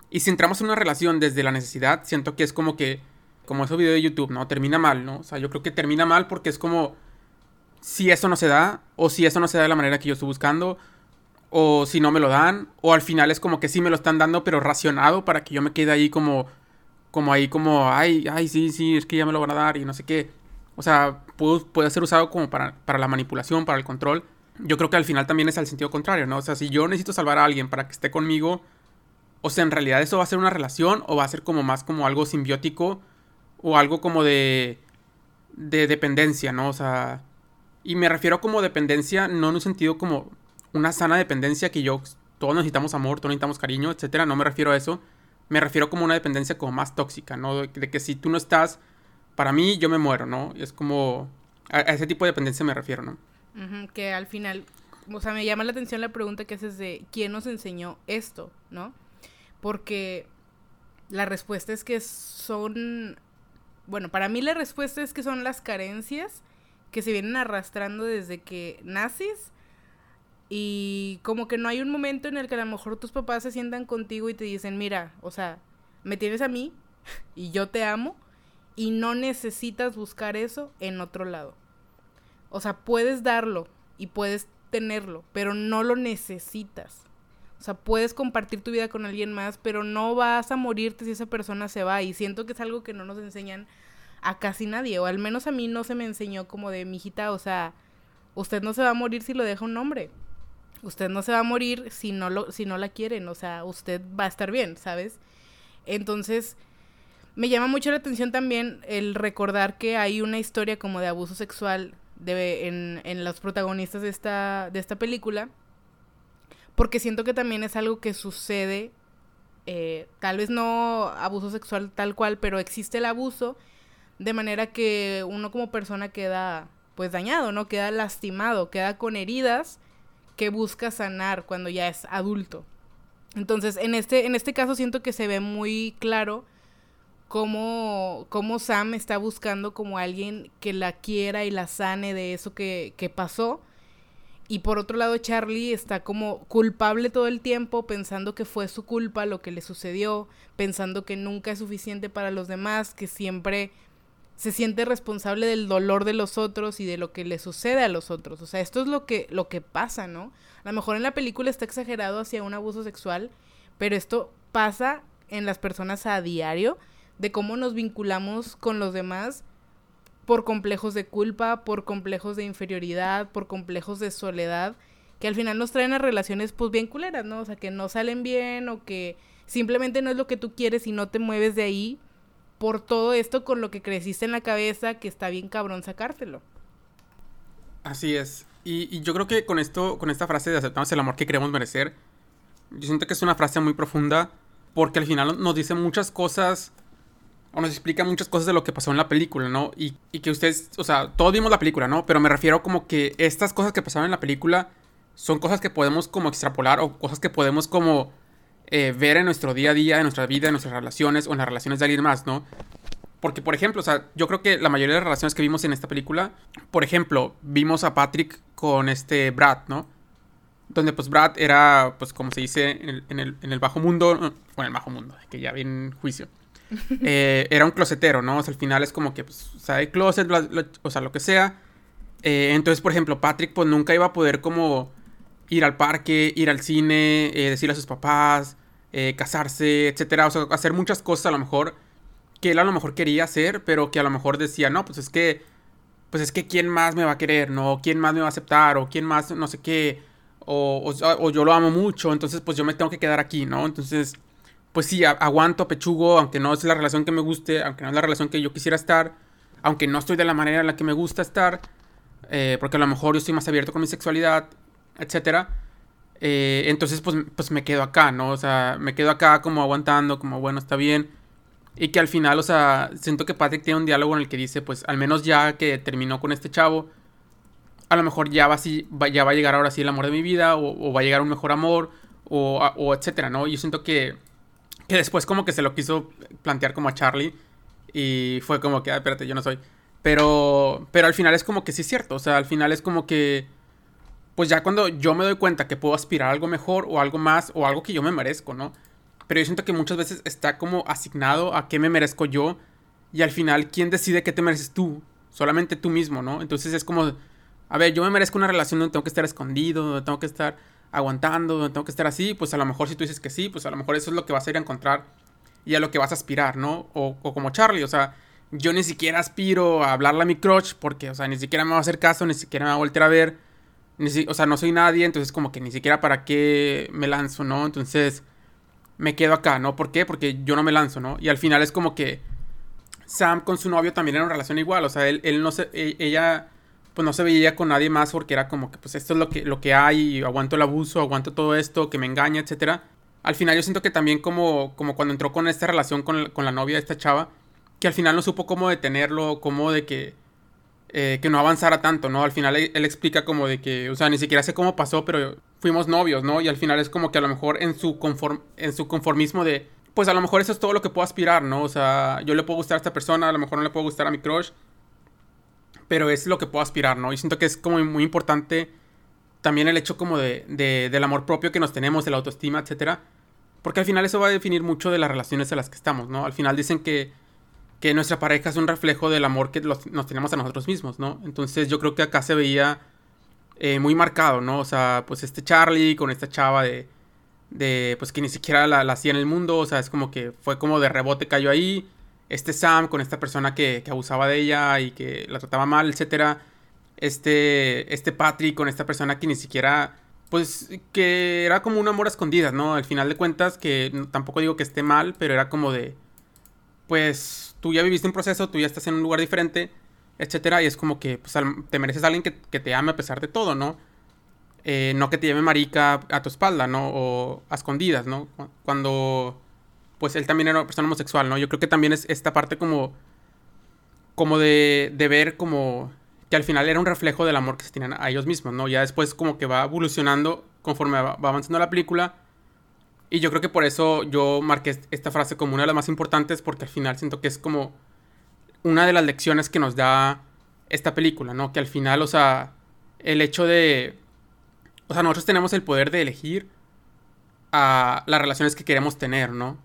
Y si entramos en una relación desde la necesidad, siento que es como que, como ese video de YouTube, ¿no? Termina mal, ¿no? O sea, yo creo que termina mal porque es como, si eso no se da, o si eso no se da de la manera que yo estoy buscando, o si no me lo dan, o al final es como que sí me lo están dando, pero racionado para que yo me quede ahí como, como ahí como, ay, ay, sí, sí, es que ya me lo van a dar y no sé qué. O sea, puede, ser usado como para, para la manipulación, para el control. Yo creo que al final también es al sentido contrario, ¿no? O sea, si yo necesito salvar a alguien para que esté conmigo, o sea, en realidad eso va a ser una relación o va a ser como más como algo simbiótico o algo como de, de dependencia, ¿no? O sea, y me refiero como dependencia no en un sentido como una sana dependencia que yo, todos necesitamos amor, todos necesitamos cariño, etcétera. No me refiero a eso. Me refiero como una dependencia como más tóxica, ¿no? De, que si tú no estás, para mí yo me muero, ¿no? Es como, a, ese tipo de dependencia me refiero, ¿no?
que al final, o sea, me llama la atención la pregunta que haces de quién nos enseñó esto, ¿no? Porque la respuesta es que son, bueno, para mí la respuesta es que son las carencias que se vienen arrastrando desde que naces y como que no hay un momento en el que a lo mejor tus papás se sientan contigo y te dicen, mira, o sea, me tienes a mí y yo te amo y no necesitas buscar eso en otro lado. O sea, puedes darlo y puedes tenerlo, pero no lo necesitas. O sea, puedes compartir tu vida con alguien más, pero no vas a morirte si esa persona se va. Y siento que es algo que no nos enseñan a casi nadie, o al menos a mí no se me enseñó como de, mijita, o sea, usted no se va a morir si lo deja un hombre usted no se va a morir si no, lo, si no la quieren, o sea, usted va a estar bien, ¿sabes? Entonces, me llama mucho la atención también el recordar que hay una historia como de abuso sexual de, en, en los protagonistas de esta, de esta película, porque siento que también es algo que sucede, eh, tal vez no abuso sexual tal cual, pero existe el abuso, de manera que uno como persona queda pues dañado, ¿no? Queda lastimado, queda con heridas que busca sanar cuando ya es adulto. Entonces, en este, en este caso siento que se ve muy claro cómo, cómo Sam está buscando como alguien que la quiera y la sane de eso que, que pasó. Y por otro lado, Charlie está como culpable todo el tiempo, pensando que fue su culpa lo que le sucedió, pensando que nunca es suficiente para los demás, que siempre se siente responsable del dolor de los otros y de lo que le sucede a los otros. O sea, esto es lo que, lo que pasa, ¿no? A lo mejor en la película está exagerado hacia un abuso sexual, pero esto pasa en las personas a diario, de cómo nos vinculamos con los demás por complejos de culpa, por complejos de inferioridad, por complejos de soledad, que al final nos traen a relaciones pues bien culeras, ¿no? O sea, que no salen bien o que simplemente no es lo que tú quieres y no te mueves de ahí por todo esto con lo que creciste en la cabeza que está bien cabrón sacártelo.
Así es. Y, yo creo que con esto, con esta frase de aceptamos el amor que queremos merecer, yo siento que es una frase muy profunda porque al final nos dice muchas cosas o nos explica muchas cosas de lo que pasó en la película, ¿no? Y, y, que ustedes, o sea, todos vimos la película, ¿no? Pero me refiero como que estas cosas que pasaron en la película son cosas que podemos como extrapolar o cosas que podemos como eh, ver en nuestro día a día, en nuestra vida, en nuestras relaciones o en las relaciones de alguien más, ¿no? Porque, por ejemplo, o sea, yo creo que la mayoría de las relaciones que vimos en esta película, por ejemplo, vimos a Patrick con este Brad, ¿no? Donde pues Brad era, pues como se dice en el, bajo mundo, bueno, en el bajo mundo, que ya en juicio. Eh, era un closetero, ¿no? O sea, al final es como que, pues, o sea, hay closet, o sea, lo que sea. Eh, entonces, por ejemplo, Patrick pues nunca iba a poder como ir al parque, ir al cine, eh, decirle a sus papás, eh, casarse, etcétera. O sea, hacer muchas cosas a lo mejor que él a lo mejor quería hacer, pero que a lo mejor decía, no, pues es que, pues es que quién más me va a querer, ¿no? ¿Quién más me va a aceptar? O quién más, no sé qué. O, o, yo lo amo mucho, entonces pues yo me tengo que quedar aquí, ¿no? Entonces, pues sí, aguanto, pechugo, aunque no es la relación que me guste, aunque no es la relación que yo quisiera estar, aunque no estoy de la manera en la que me gusta estar, eh, porque a lo mejor yo estoy más abierto con mi sexualidad, etcétera. Eh, entonces, pues, pues me quedo acá, ¿no? O sea, me quedo acá como aguantando, como bueno, está bien. Y que al final, o sea, siento que Patrick tiene un diálogo en el que dice, pues al menos ya que terminó con este chavo, a lo mejor ya va, así, ya va a llegar ahora sí el amor de mi vida, o, va a llegar un mejor amor, o, o, etcétera, ¿no? Yo siento que, que después como que se lo quiso plantear como a Charlie, y fue como que, ah, espérate, yo no soy. Pero, pero al final es como que sí es cierto, o sea, al final es como que pues ya cuando yo me doy cuenta que puedo aspirar a algo mejor o algo más o algo que yo me merezco, ¿no? Pero yo siento que muchas veces está como asignado a qué me merezco yo y al final, ¿quién decide qué te mereces tú? Solamente tú mismo, ¿no? Entonces es como, a ver, yo me merezco una relación donde tengo que estar escondido, donde tengo que estar aguantando, donde tengo que estar así, pues a lo mejor si tú dices que sí, pues a lo mejor eso es lo que vas a ir a encontrar y a lo que vas a aspirar, ¿no? O, como Charlie, o sea, yo ni siquiera aspiro a hablarle a mi crush porque, o sea, ni siquiera me va a hacer caso, ni siquiera me va a voltear a ver o sea, no soy nadie, entonces como que ni siquiera para qué me lanzo, ¿no? Entonces me quedo acá, ¿no? ¿Por qué? Porque yo no me lanzo, ¿no? Y al final es como que Sam con su novio también era una relación igual, o sea, él, él no se, e, ella pues no se veía con nadie más porque era como que pues esto es lo que, lo que hay, aguanto el abuso, aguanto todo esto, que me engaña, etcétera. Al final yo siento que también como, como cuando entró con esta relación con, con la novia de esta chava, que al final no supo cómo detenerlo, cómo de que eh, que no avanzara tanto, ¿no? Al final él, explica como de que, o sea, ni siquiera sé cómo pasó, pero fuimos novios, ¿no? Y al final es como que a lo mejor en su, conform en su conformismo de, pues a lo mejor eso es todo lo que puedo aspirar, ¿no? O sea, yo le puedo gustar a esta persona, a lo mejor no le puedo gustar a mi crush, pero es lo que puedo aspirar, ¿no? Y siento que es como muy importante también el hecho como de, de, del amor propio que nos tenemos, de la autoestima, etcétera. Porque al final eso va a definir mucho de las relaciones en las que estamos, ¿no? Al final dicen que que nuestra pareja es un reflejo del amor que nos tenemos a nosotros mismos, ¿no? Entonces yo creo que acá se veía eh, muy marcado, ¿no? O sea, pues este Charlie con esta chava de, de pues que ni siquiera la, hacía en el mundo, o sea, es como que fue como de rebote cayó ahí. Este Sam con esta persona que, que abusaba de ella y que la trataba mal, etcétera. Este, este Patrick con esta persona que ni siquiera, pues, que era como un amor a escondidas, ¿no? Al final de cuentas, que tampoco digo que esté mal, pero era como de, pues, tú ya viviste un proceso, tú ya estás en un lugar diferente, etcétera, y es como que pues, te mereces a alguien que, te ame a pesar de todo, ¿no? Eh, no que te lleve marica a tu espalda, ¿no? O a escondidas, ¿no? Cuando, pues él también era una persona homosexual, ¿no? Yo creo que también es esta parte como, como de, de ver como que al final era un reflejo del amor que se tenían a ellos mismos, ¿no? Ya después como que va evolucionando conforme va avanzando la película y yo creo que por eso yo marqué esta frase como una de las más importantes, porque al final siento que es como una de las lecciones que nos da esta película, ¿no? Que al final, o sea, el hecho de... O sea, nosotros tenemos el poder de elegir a las relaciones que queremos tener, ¿no?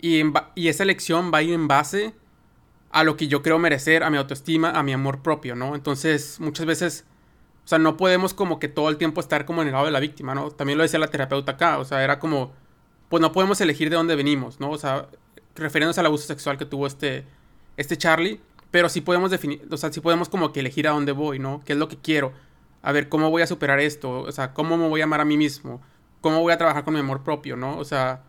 Y, y esa elección va a ir en base a lo que yo creo merecer, a mi autoestima, a mi amor propio, ¿no? Entonces, muchas veces, sea, no podemos como que todo el tiempo estar como en el lado de la víctima, ¿no? También lo decía la terapeuta acá, o sea, era como pues no podemos elegir de dónde venimos, ¿no? O sea, refiriéndose al abuso sexual que tuvo este, este Charlie, Pero sí podemos definir, o sea, sí podemos como que elegir a dónde voy, ¿no? ¿Qué es lo que quiero? A ver, ¿cómo voy a superar esto? O sea, ¿cómo me voy a amar a mí mismo? ¿Cómo voy a trabajar con mi amor propio, ¿no? O sea,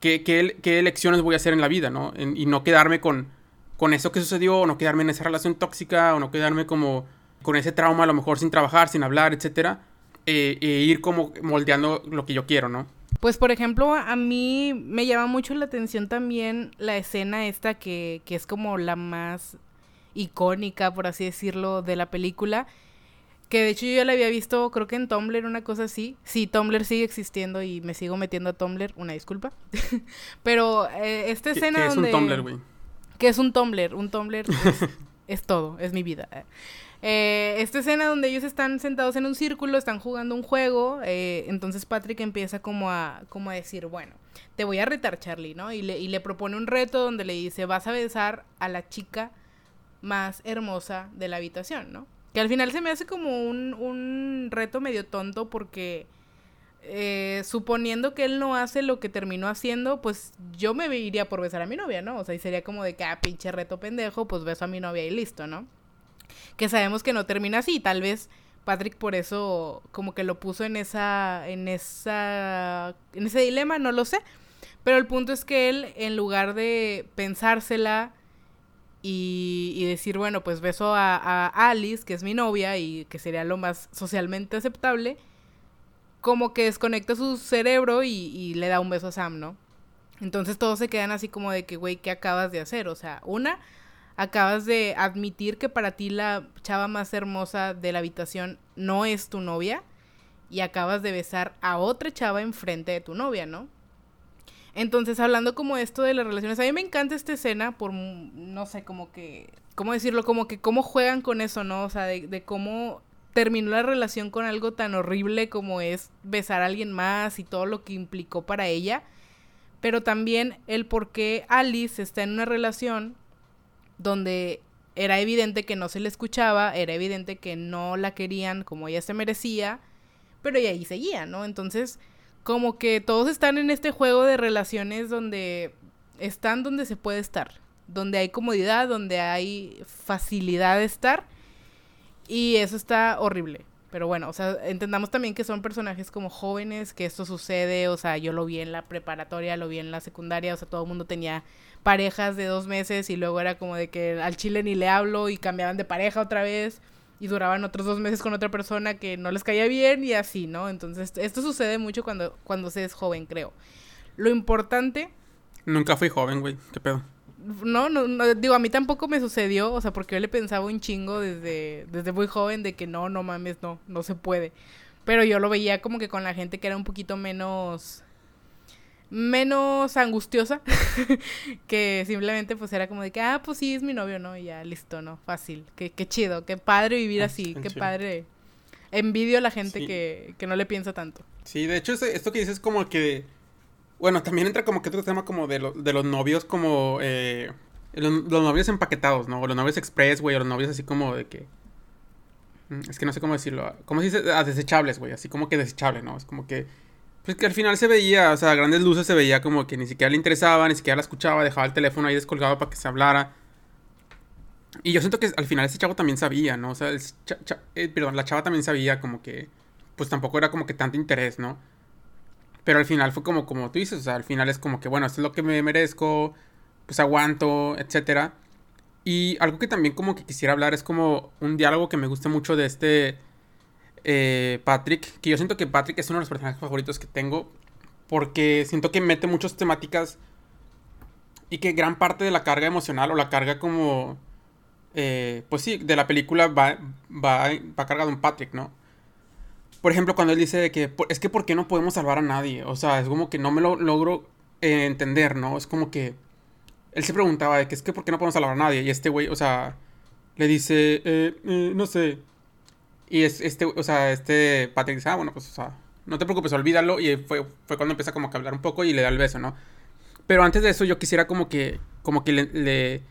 ¿qué, qué, elecciones voy a hacer en la vida, ¿no? y no quedarme con, con eso que sucedió, o no quedarme en esa relación tóxica, o no quedarme como con ese trauma a lo mejor sin trabajar, sin hablar, etcétera, eh, e ir como moldeando lo que yo quiero, ¿no?
Pues por ejemplo, a mí me llama mucho la atención también la escena esta que, que es como la más icónica, por así decirlo, de la película. Que de hecho yo ya la había visto, creo que en Tumblr, una cosa así. Sí, Tumblr sigue existiendo y me sigo metiendo a Tumblr, una disculpa. Pero eh, esta escena
¿Qué,
es
un Tumblr, güey?
Que es un Tumblr, un Tumblr es todo, es mi vida. Eh, esta escena donde ellos están sentados en un círculo, están jugando un juego, eh, entonces Patrick empieza como a, como a decir, bueno, te voy a retar Charlie, ¿no? Y le, y le propone un reto donde le dice, vas a besar a la chica más hermosa de la habitación, ¿no? Que al final se me hace como un, un reto medio tonto porque eh, suponiendo que él no hace lo que terminó haciendo, pues yo me iría por besar a mi novia, ¿no? O sea, y sería como de que, ah, pinche reto pendejo, pues beso a mi novia y listo, ¿no? Que sabemos que no termina así. Tal vez Patrick por eso como que lo puso en esa, en esa, en ese dilema, no lo sé. Pero el punto es que él, en lugar de pensársela y, y decir, bueno, pues beso a, a, Alice, que es mi novia y que sería lo más socialmente aceptable, como que desconecta su cerebro y, y le da un beso a Sam, ¿no? Entonces todos se quedan así como de que, güey, ¿qué acabas de hacer? O sea, una, acabas de admitir que para ti la chava más hermosa de la habitación no es tu novia y acabas de besar a otra chava enfrente de tu novia, ¿no? Entonces, hablando como esto de las relaciones, a mí me encanta esta escena por, no sé, como que, ¿cómo decirlo? Como que cómo juegan con eso, ¿no? O sea, de, de cómo terminó la relación con algo tan horrible como es besar a alguien más y todo lo que implicó para ella. Pero también el por qué Alice está en una relación donde era evidente que no se le escuchaba, era evidente que no la querían como ella se merecía, pero ella ahí seguía, ¿no? Entonces, como que todos están en este juego de relaciones donde están donde se puede estar, donde hay comodidad, donde hay facilidad de estar, y eso está horrible. Pero bueno, o sea, entendamos también que son personajes como jóvenes, que esto sucede, o sea, yo lo vi en la preparatoria, lo vi en la secundaria, o sea, todo el mundo tenía parejas de dos meses y luego era como de que al chile ni le hablo y cambiaban de pareja otra vez y duraban otros dos meses con otra persona que no les caía bien y así, ¿no? Entonces, esto sucede mucho cuando, cuando se es joven, creo. Lo importante...
Nunca fui joven, güey, qué pedo.
No, no, no, digo, a mí tampoco me sucedió, o sea, porque yo le pensaba un chingo desde, desde muy joven de que no, no mames, no, no se puede. Pero yo lo veía como que con la gente que era un poquito menos menos angustiosa que simplemente pues era como de que, ah, pues sí, es mi novio, ¿no? Y ya, listo, ¿no? Fácil. Qué, qué chido, qué padre vivir ah, así, qué padre. Envidio a la gente que, que, no le piensa tanto.
Sí, de hecho, esto que dices como que... Bueno, también entra como que otro tema como de, de los novios como... Eh, los, novios empaquetados, ¿no? O los novios express, güey, o los novios así como de que... Mm, es que no sé cómo decirlo. ¿Cómo se dice? Ah, desechables, güey. Así como que desechable, ¿no? Es como que pues que al final se veía, o sea, grandes luces se veía como que ni siquiera le interesaba, ni siquiera la escuchaba, dejaba el teléfono ahí descolgado para que se hablara. Y yo siento que al final ese chavo también sabía, ¿no? O sea, eh, perdón, la chava también sabía como que, pues tampoco era como que tanto interés, ¿no? Pero al final fue como, como tú dices, o sea, al final es como que, bueno, esto es lo que me merezco, pues aguanto, etcétera. Y algo que también como que quisiera hablar es como un diálogo que me gusta mucho de este eh, Patrick, que yo siento que Patrick es uno de los personajes favoritos que tengo, porque siento que mete muchas temáticas y que gran parte de la carga emocional o la carga como, eh, pues sí, de la película va, va, va cargado en Patrick, ¿no? Por ejemplo, cuando él dice que es que ¿por qué no podemos salvar a nadie? O sea, es como que no me lo logro eh, entender, ¿no? Es como que él se preguntaba de que es que ¿por qué no podemos salvar a nadie? Y este güey, o sea, le dice, eh, no sé, y es, este, o sea, este Patrick dice, ah, bueno, pues, o sea, no te preocupes, olvídalo. Y fue, fue cuando empieza como a hablar un poco y le da el beso, ¿no? Pero antes de eso yo quisiera como que, como que le,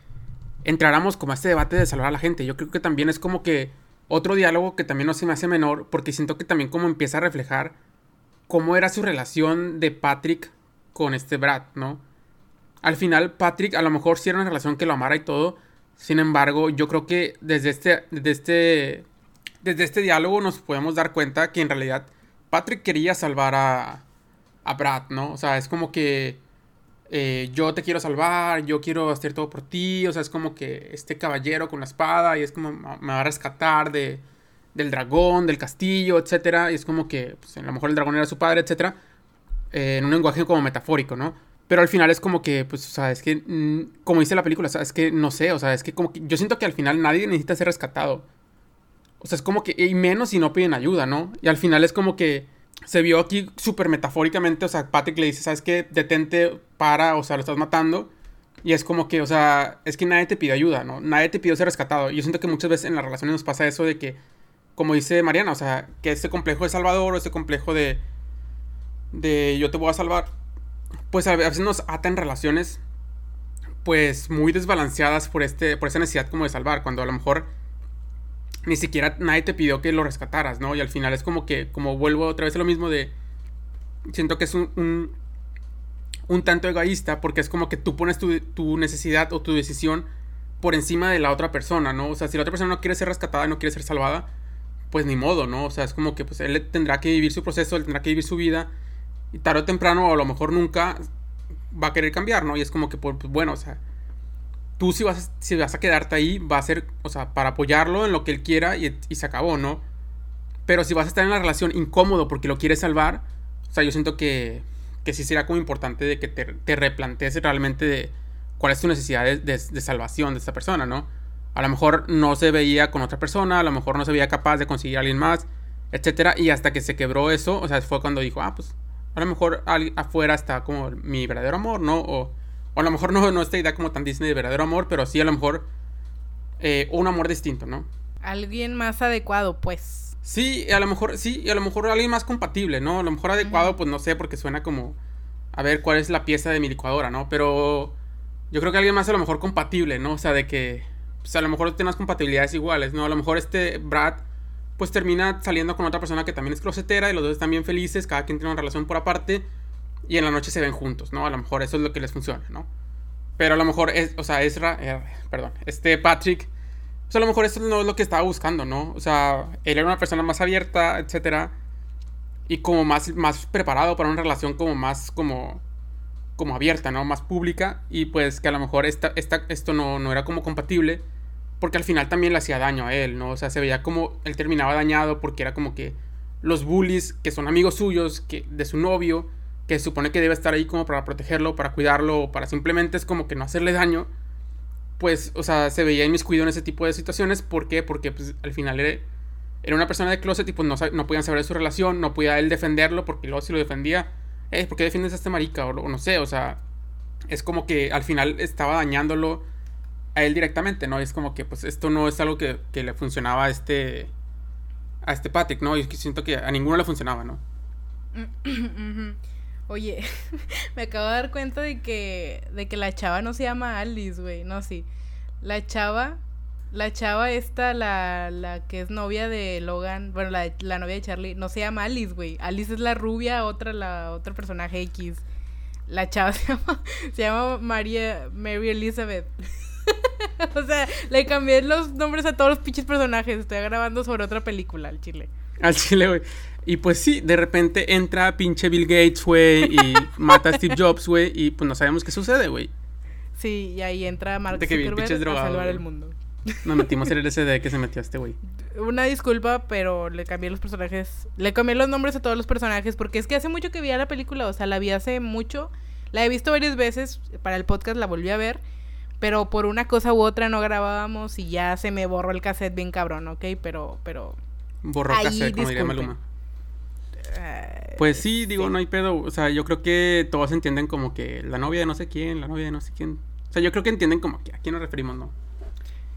entráramos como a este debate de salvar a la gente. Yo creo que también es como que otro diálogo que también no se me hace menor, porque siento que también como empieza a reflejar cómo era su relación de Patrick con este Brad, ¿no? Al final Patrick a lo mejor sí era una relación que lo amara y todo, Sin embargo, yo creo que desde este, desde este, desde este diálogo nos podemos dar cuenta que en realidad Patrick quería salvar a, a Brad, ¿no? O sea, es como que eh, yo te quiero salvar, yo quiero hacer todo por ti, o sea, es como que este caballero con la espada y es como me va a rescatar de, del dragón, del castillo, etcétera, y es como que pues, a lo mejor el dragón era su padre, etcétera, eh, en un lenguaje como metafórico, ¿no? Pero al final es como que, pues, o sea, es que, mm, como dice la película, o sea, es que no sé, o sea, es que como que yo siento que al final nadie necesita ser rescatado. O sea, es como que, y menos si no piden ayuda, ¿no? Y al final es como que se vio aquí súper metafóricamente, o sea, Patrick le dice, ¿sabes qué? Detente, para, o sea, lo estás matando. Y es como que, o sea, es que nadie te pide ayuda, ¿no? Nadie te pide ser rescatado. Y yo siento que muchas veces en las relaciones nos pasa eso de que, como dice Mariana, o sea, que este complejo de Salvador o este complejo de, de yo te voy a salvar, pues a veces nos atan relaciones, pues muy desbalanceadas por, este, por esa necesidad como de salvar, cuando a lo mejor ni siquiera nadie te pidió que lo rescataras, ¿no? Y al final es como que, como vuelvo otra vez a lo mismo de, siento que es un, un, tanto egoísta porque es como que tú pones tu, necesidad o tu decisión por encima de la otra persona, ¿no? O sea, si la otra persona no quiere ser rescatada, no quiere ser salvada, pues ni modo, ¿no? O sea, es como que pues él tendrá que vivir su proceso, él tendrá que vivir su vida y tarde o temprano o a lo mejor nunca va a querer cambiar, ¿no? Y es como que, pues, pues bueno, o sea, tú si vas, si vas a quedarte ahí, va a ser, o sea, para apoyarlo en lo que él quiera y, se acabó, ¿no? Pero si vas a estar en la relación incómodo porque lo quieres salvar, o sea, yo siento que, que sí será como importante de que te, te replantees realmente de cuál es tu necesidad de, de, salvación de esta persona, ¿no? A lo mejor no se veía con otra persona, a lo mejor no se veía capaz de conseguir a alguien más, etcétera, y hasta que se quebró eso, o sea, fue cuando dijo, ah, pues a lo mejor afuera está como mi verdadero amor, ¿no? O a lo mejor no, no esta idea como tan Disney de verdadero amor, pero sí a lo mejor eh, un amor distinto, ¿no?
Alguien más adecuado, pues.
Sí, a lo mejor, sí, y a lo mejor alguien más compatible, ¿no? A lo mejor adecuado, pues no sé, porque suena como, a ver, ¿cuál es la pieza de mi licuadora, ¿no? Pero yo creo que alguien más a lo mejor compatible, ¿no? O sea, de que, pues a lo mejor tengas compatibilidades iguales, ¿no? A lo mejor este Brad, pues termina saliendo con otra persona que también es closetera y los dos están bien felices, cada quien tiene una relación por aparte y en la noche se ven juntos, ¿no? A lo mejor eso es lo que les funciona, ¿no? Pero a lo mejor, es, o sea, Ezra, eh, perdón, este Patrick, pues a lo mejor eso no es lo que estaba buscando, ¿no? O sea, él era una persona más abierta, etcétera, y como más, más preparado para una relación como más, como, como abierta, ¿no? Más pública, y pues que a lo mejor esta, esta, esto no, no era como compatible, porque al final también le hacía daño a él, ¿no? O sea, se veía como él terminaba dañado porque era como que los bullies, que son amigos suyos, que de su novio, que supone que debe estar ahí como para protegerlo, para cuidarlo, o para simplemente es como que no hacerle daño, pues, o sea, se veía inmiscuido en ese tipo de situaciones. ¿Por qué? Porque pues, al final era, era una persona de closet y pues no, no podían saber de su relación, no podía él defenderlo, porque luego si lo defendía, eh, ¿por qué defiendes a este marica? O, no sé, o sea, es como que al final estaba dañándolo a él directamente, ¿no? es como que pues esto no es algo que, que le funcionaba a este a este Patrick, ¿no? Y siento que a ninguno le funcionaba, ¿no?
Oye, me acabo de dar cuenta de que, de que la chava no se llama Alice, güey. No, sí. La chava, la chava esta, la, la que es novia de Logan, bueno, la, la novia de Charlie, no se llama Alice, güey. Alice es la rubia, otra, la, otro personaje X. La chava se llama, se llama María, Mary Elizabeth. o sea, le cambié los nombres a todos los pinches personajes. Estoy grabando sobre otra película, al chile.
Al chile, güey. Y pues sí, de repente entra pinche Bill Gates, güey, y mata a Steve Jobs, güey, y pues no sabemos qué sucede, güey.
Sí, y ahí entra Mark Zuckerberg a salvar el mundo.
Nos metimos en el SD que se metió este güey.
Una disculpa, pero le cambié los personajes. Le cambié los nombres a todos los personajes porque es que hace mucho que vi la película, o sea, la vi hace mucho. La he visto varias veces, para el podcast la volví a ver, pero por una cosa u otra no grabábamos y ya se me borró el cassette bien cabrón, ¿ok? Pero, pero...
Borró cassette, como diría Maluma. Pues sí, digo, no hay pedo. O sea, yo creo que todos entienden como que la novia de no sé quién, la novia de no sé quién. O sea, yo creo que entienden como que a quién nos referimos, ¿no?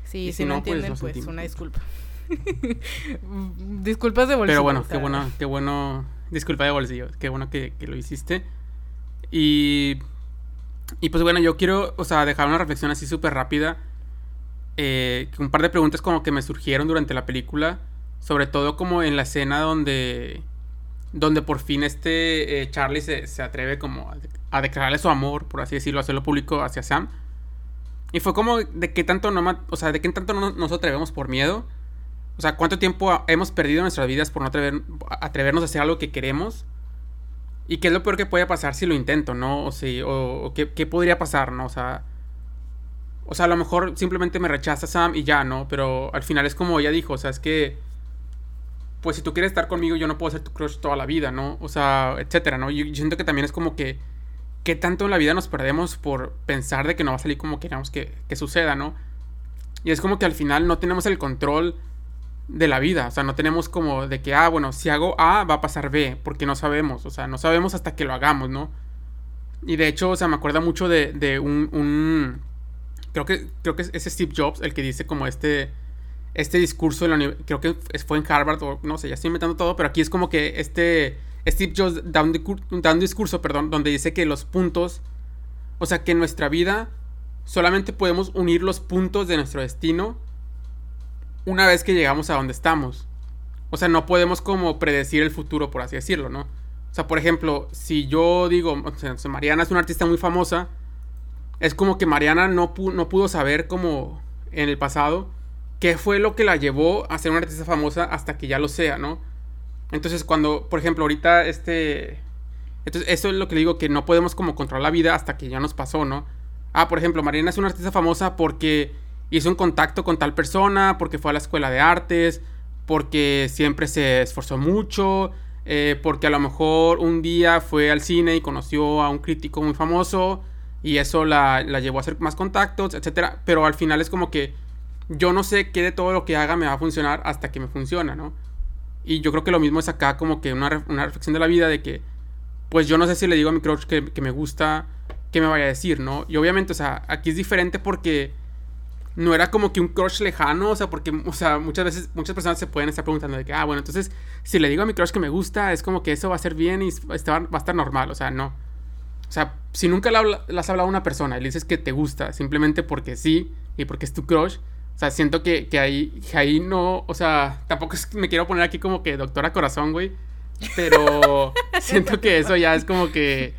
Sí, si, no, pues, entienden, pues, una disculpa. Disculpas de bolsillo.
Pero bueno, qué bueno, qué bueno. Disculpa de bolsillo, qué bueno que, que lo hiciste. Y. Y pues bueno, yo quiero, o sea, dejar una reflexión así súper rápida. Eh, un par de preguntas como que me surgieron durante la película. Sobre todo como en la escena donde donde por fin este eh, Charlie se, atreve como a, declararle su amor, por así decirlo, hacerlo público hacia Sam. Y fue como de qué tanto no, o sea, de qué tanto no nos atrevemos por miedo. O sea, cuánto tiempo hemos perdido en nuestras vidas por no atrever, atrevernos a hacer algo que queremos. Y qué es lo peor que puede pasar si lo intento, ¿no? O, si, o, qué, qué, podría pasar, ¿no? O sea, o sea, a lo mejor simplemente me rechaza Sam y ya, ¿no? Pero al final es como ella dijo, o sea, es que, pues si tú quieres estar conmigo, yo no puedo ser tu crush toda la vida, ¿no? O sea, etcétera, ¿no? Yo, yo siento que también es como que qué tanto en la vida nos perdemos por pensar de que no va a salir como queremos que, suceda, ¿no? Y es como que al final no tenemos el control de la vida, o sea, no tenemos como de que, ah, bueno, si hago A va a pasar B, porque no sabemos, o sea, no sabemos hasta que lo hagamos, ¿no? Y de hecho, o sea, me acuerda mucho de, de un, un, creo que, creo que es Steve Jobs el que dice como este, este discurso, la, creo que fue en Harvard, o no sé, ya estoy inventando todo, pero aquí es como que este Steve Jobs da un, discurso, perdón, donde dice que los puntos, o sea, que en nuestra vida solamente podemos unir los puntos de nuestro destino una vez que llegamos a donde estamos. O sea, no podemos como predecir el futuro, por así decirlo, ¿no? O sea, por ejemplo, si yo digo, Mariana es una artista muy famosa, es como que Mariana no, no pudo saber como en el pasado qué fue lo que la llevó a ser una artista famosa hasta que ya lo sea, ¿no? Entonces, cuando, por ejemplo, ahorita este... Entonces, eso es lo que digo, que no podemos como controlar la vida hasta que ya nos pasó, ¿no? Ah, por ejemplo, Mariana es una artista famosa porque hizo un contacto con tal persona, porque fue a la escuela de artes, porque siempre se esforzó mucho, eh, porque a lo mejor un día fue al cine y conoció a un crítico muy famoso y eso la, la llevó a hacer más contactos, etc. Pero al final es como que yo no sé qué de todo lo que haga me va a funcionar hasta que me funciona, ¿no? Y yo creo que lo mismo es acá como que una, reflexión de la vida de que, pues yo no sé si le digo a mi crush que, me gusta, que me vaya a decir, ¿no? Y obviamente, o sea, aquí es diferente porque no era como que un crush lejano, o sea, porque, o sea, muchas veces, muchas personas se pueden estar preguntando de que, ah, bueno, entonces, si le digo a mi crush que me gusta, es como que eso va a ser bien y va a estar normal, o sea, no. O sea, si nunca le, has hablado a una persona y le dices que te gusta simplemente porque sí y porque es tu crush, o sea, siento que, que, ahí, ahí no, o sea, tampoco es que me quiero poner aquí como que doctora corazón, güey. Pero siento que eso ya es como que,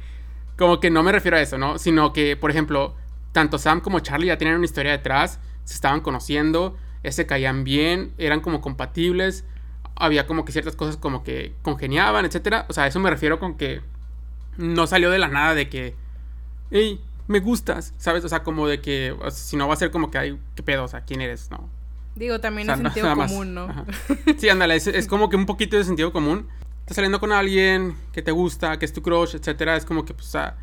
como que no me refiero a eso, ¿no? Sino que, por ejemplo, tanto Sam como Charlie ya tenían una historia detrás, se estaban conociendo, se caían bien, eran como compatibles, había como que ciertas cosas como que congeniaban, etcétera. O sea, eso me refiero con que no salió de la nada de que, hey, me gustas, ¿sabes? O sea, como de que, si no va a ser como que hay, ¿qué pedo? O sea, ¿quién eres? No.
Digo, también es sentido común, ¿no?
Sí, ándale, es, como que un poquito de sentido común. Estás saliendo con alguien que te gusta, que es tu crush, etcétera, es como que, pues, o sea,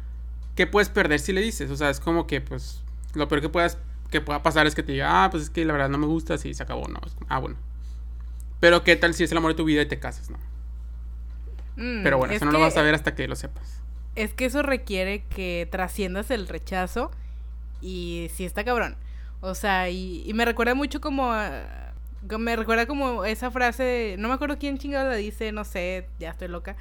¿qué puedes perder si le dices? O sea, es como que, pues, lo peor que puedas, que pueda pasar es que te diga, ah, pues es que la verdad no me gusta, y se acabó, no. ah, bueno. Pero, ¿qué tal si es el amor de tu vida y te casas, no? Mm, Pero bueno, eso no lo vas a ver hasta que lo sepas
es que eso requiere que trasciendas el rechazo y sí está cabrón. O sea, y, me recuerda mucho como... me recuerda como esa frase, no me acuerdo quién chingado la dice, no sé, ya estoy loca,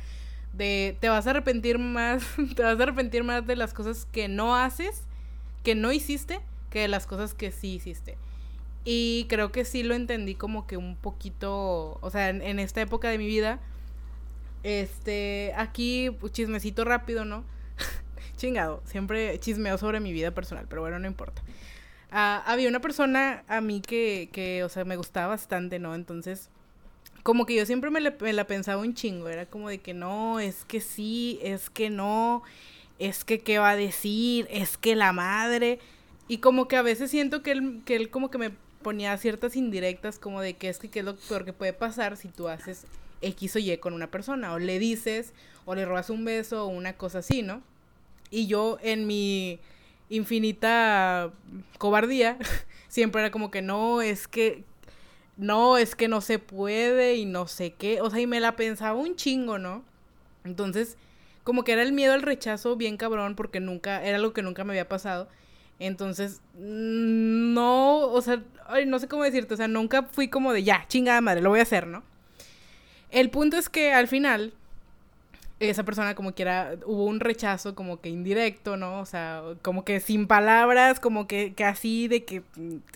de te vas a arrepentir más, te vas a arrepentir más de las cosas que no haces, que no hiciste, que de las cosas que sí hiciste. Y creo que sí lo entendí como que un poquito, o sea, en esta época de mi vida, este, aquí, pues, chismecito rápido, ¿no? Chingado, siempre chismeo sobre mi vida personal, pero bueno, no importa. Ah, había una persona a mí que, que, o sea, me gustaba bastante, ¿no? Entonces, como que yo siempre me, la pensaba un chingo, era como de que no, es que sí, es que no, es que qué va a decir, es que la madre. Y como que a veces siento que él, que él como que me ponía ciertas indirectas como de que es que qué es lo peor que puede pasar si tú haces X o Y con una persona, o le dices, o le robas un beso, o una cosa así, ¿no? Y yo en mi infinita cobardía, siempre era como que no, es que, no, es que no se puede y no sé qué, o sea, y me la pensaba un chingo, ¿no? Entonces, como que era el miedo al rechazo bien cabrón, porque nunca, era algo que nunca me había pasado. Entonces, no, o sea, ay, no sé cómo decirte, o sea, nunca fui como de ya, chingada madre, lo voy a hacer, ¿no? El punto es que al final, esa persona como que era, hubo un rechazo como que indirecto, ¿no? O sea, como que sin palabras, como que, que así de que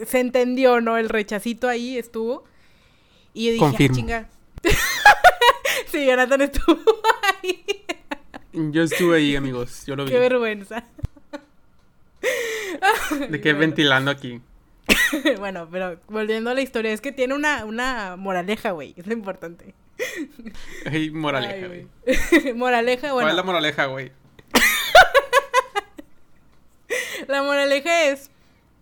se entendió, ¿no? El rechacito ahí estuvo. Y yo dije, ah, chinga. sí, Jonathan estuvo ahí.
Yo estuve ahí, amigos. Yo lo vi.
Qué vergüenza.
De que ventilando aquí.
bueno, pero volviendo a la historia, es que tiene una, una moraleja, güey. Es lo importante.
Ay, moraleja, güey.
moraleja, bueno.
¿Cuál es la moraleja, güey?
la moraleja es.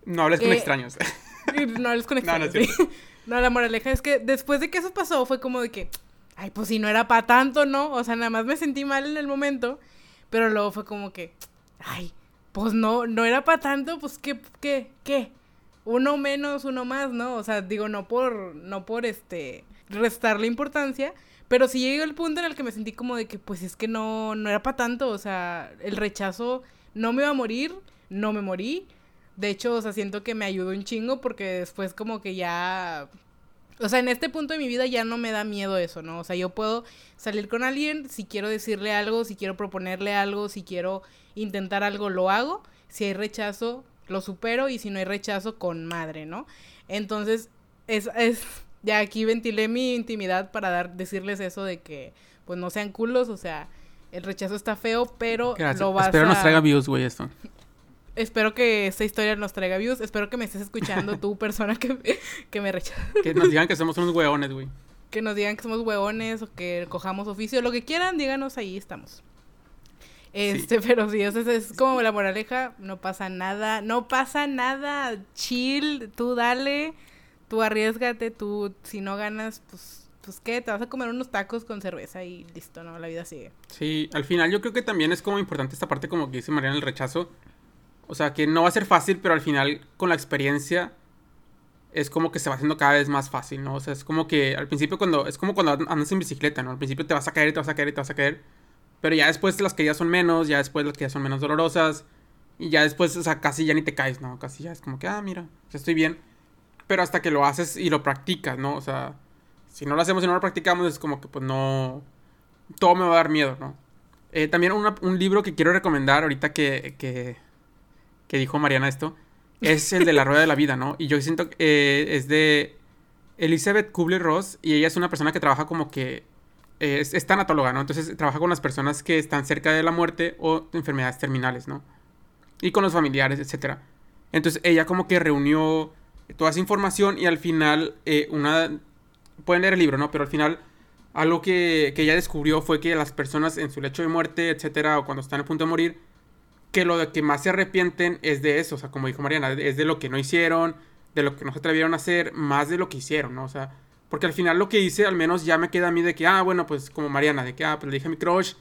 No hables con extraños.
no hables con extraños. No, no, no, la moraleja es que después de que eso pasó, fue como de que. Ay, pues si no era para tanto, ¿no? O sea, nada más me sentí mal en el momento. Pero luego fue como que. Ay, pues no, no era para tanto, pues qué, qué, qué. Uno menos, uno más, ¿no? O sea, digo, no por, no por este, restarle importancia, pero sí llegó el punto en el que me sentí como de que, pues es que no, no era para tanto, o sea, el rechazo no me iba a morir, no me morí. De hecho, o sea, siento que me ayudó un chingo porque después como que ya... O sea, en este punto de mi vida ya no me da miedo eso, ¿no? O sea, yo puedo salir con alguien, si quiero decirle algo, si quiero proponerle algo, si quiero intentar algo, lo hago. Si hay rechazo, lo supero y si no hay rechazo, con madre, ¿no? Entonces, es, es, ya aquí ventilé mi intimidad para dar, decirles eso de que, pues no sean culos, o sea, el rechazo está feo, pero
lo vas Espero nos traiga views, güey, esto.
Espero que esta historia nos traiga views. Espero que me estés escuchando tú, persona que, que me rechaza.
Que nos digan que somos unos hueones, güey.
Que nos digan que somos hueones o que cojamos oficio. Lo que quieran, díganos, ahí estamos. Este, pero sí, es, es como la moraleja, no pasa nada, no pasa nada, chill, tú dale, tú arriesgate, tú si no ganas, pues, pues qué, te vas a comer unos tacos con cerveza y listo, ¿no? La vida sigue.
Sí, al final yo creo que también es como importante esta parte como que dice Mariana, el rechazo. O sea, que no va a ser fácil, pero al final con la experiencia es como que se va haciendo cada vez más fácil, ¿no? O sea, es como que al principio cuando, es como cuando andas en bicicleta, ¿no? Al principio te vas a caer te vas a caer te vas a caer pero ya después las ya son menos, ya después las ya son menos dolorosas. Y ya después, o sea, casi ya ni te caes, ¿no? Casi ya es como que, ah, mira, ya estoy bien. Pero hasta que lo haces y lo practicas, ¿no? O sea, si no lo hacemos y no lo practicamos, es como que pues no... Todo me va a dar miedo, ¿no? Eh, también un libro que quiero recomendar ahorita que, que, dijo Mariana esto, es el de la rueda de la vida, ¿no? Y yo siento que eh, es de Elizabeth Kubler-Ross y ella es una persona que trabaja como que es, tanatóloga, ¿no? Entonces trabaja con las personas que están cerca de la muerte o enfermedades terminales, ¿no? Y con los familiares, etc. Entonces ella como que reunió toda esa información y al final eh, una... Pueden leer el libro, ¿no? Pero al final algo que, que, ella descubrió fue que las personas en su lecho de muerte, etcétera, o cuando están a punto de morir, que lo de que más se arrepienten es de eso, o sea, como dijo Mariana, es de lo que no hicieron, de lo que no se atrevieron a hacer, más de lo que hicieron, ¿no? O sea, porque al final lo que hice, al menos ya me queda a mí de que, ah, bueno, pues como Mariana, de que, ah, pues le dije a mi crush,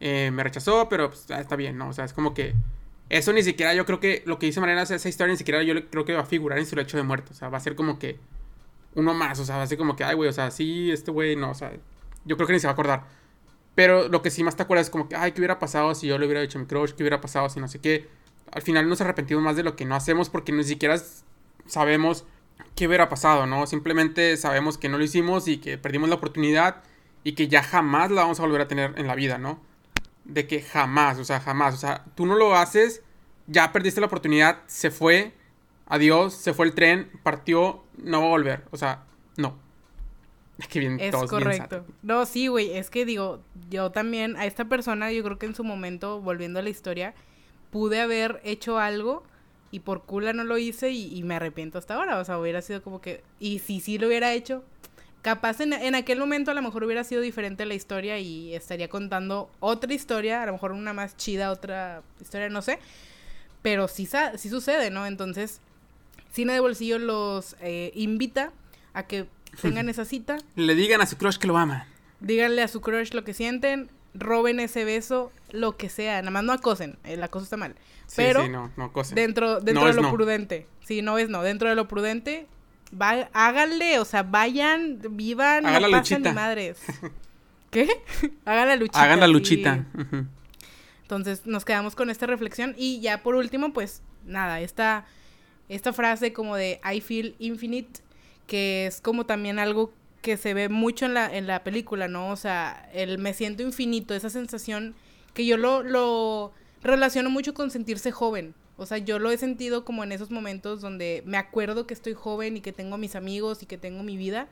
eh, me rechazó, pero pues está bien, ¿no? O sea, es como que eso ni siquiera yo creo que lo que dice Mariana, esa historia ni siquiera yo creo que va a figurar en su lecho de muerte. O sea, va a ser como que uno más, o sea, va a ser como que, ay, güey, o sea, sí, este güey, no, o sea, yo creo que ni se va a acordar. Pero lo que sí más te acuerdas es como que, ay, ¿qué hubiera pasado si yo le hubiera dicho a mi crush? ¿Qué hubiera pasado si no sé qué? Al final nos arrepentimos más de lo que no hacemos porque ni siquiera sabemos qué hubiera pasado, ¿no? Simplemente sabemos que no lo hicimos y que perdimos la oportunidad y que ya jamás la vamos a volver a tener en la vida, ¿no? De que jamás, o sea, jamás, o sea, tú no lo haces, ya perdiste la oportunidad, se fue, adiós, se fue el tren, partió, no va a volver, o sea, no.
Es que bien, es correcto. no, sí, güey, es que digo, yo también a esta persona, yo creo que en su momento, volviendo a la historia, pude haber hecho algo y por cula no lo hice y, me arrepiento hasta ahora. O sea, hubiera sido como que, y si sí lo hubiera hecho, capaz en, en, aquel momento a lo mejor hubiera sido diferente la historia y estaría contando otra historia, a lo mejor una más chida, otra historia, no sé. Pero sí, sí sucede, ¿no? Entonces, Cine de Bolsillo los eh, invita a que tengan esa cita.
Le digan a su crush que lo ama.
Díganle a su crush lo que sienten, roben ese beso, lo que sea, nada más no acosen, el acoso está mal. Pero no, no dentro, dentro de lo prudente. Sí, no es no. Dentro de lo prudente, va, háganle, o sea, vayan, vivan,
Hagan no la luchita.
madres. ¿Qué? Hagan la luchita.
Hagan la luchita.
Entonces nos quedamos con esta reflexión y ya por último, pues nada, esta, esta frase como de I feel infinite, que es como también algo que se ve mucho en la, en la película, ¿no? O sea, el me siento infinito, esa sensación que yo lo, lo relaciono mucho con sentirse joven. O sea, yo lo he sentido como en esos momentos donde me acuerdo que estoy joven y que tengo mis amigos y que tengo mi vida.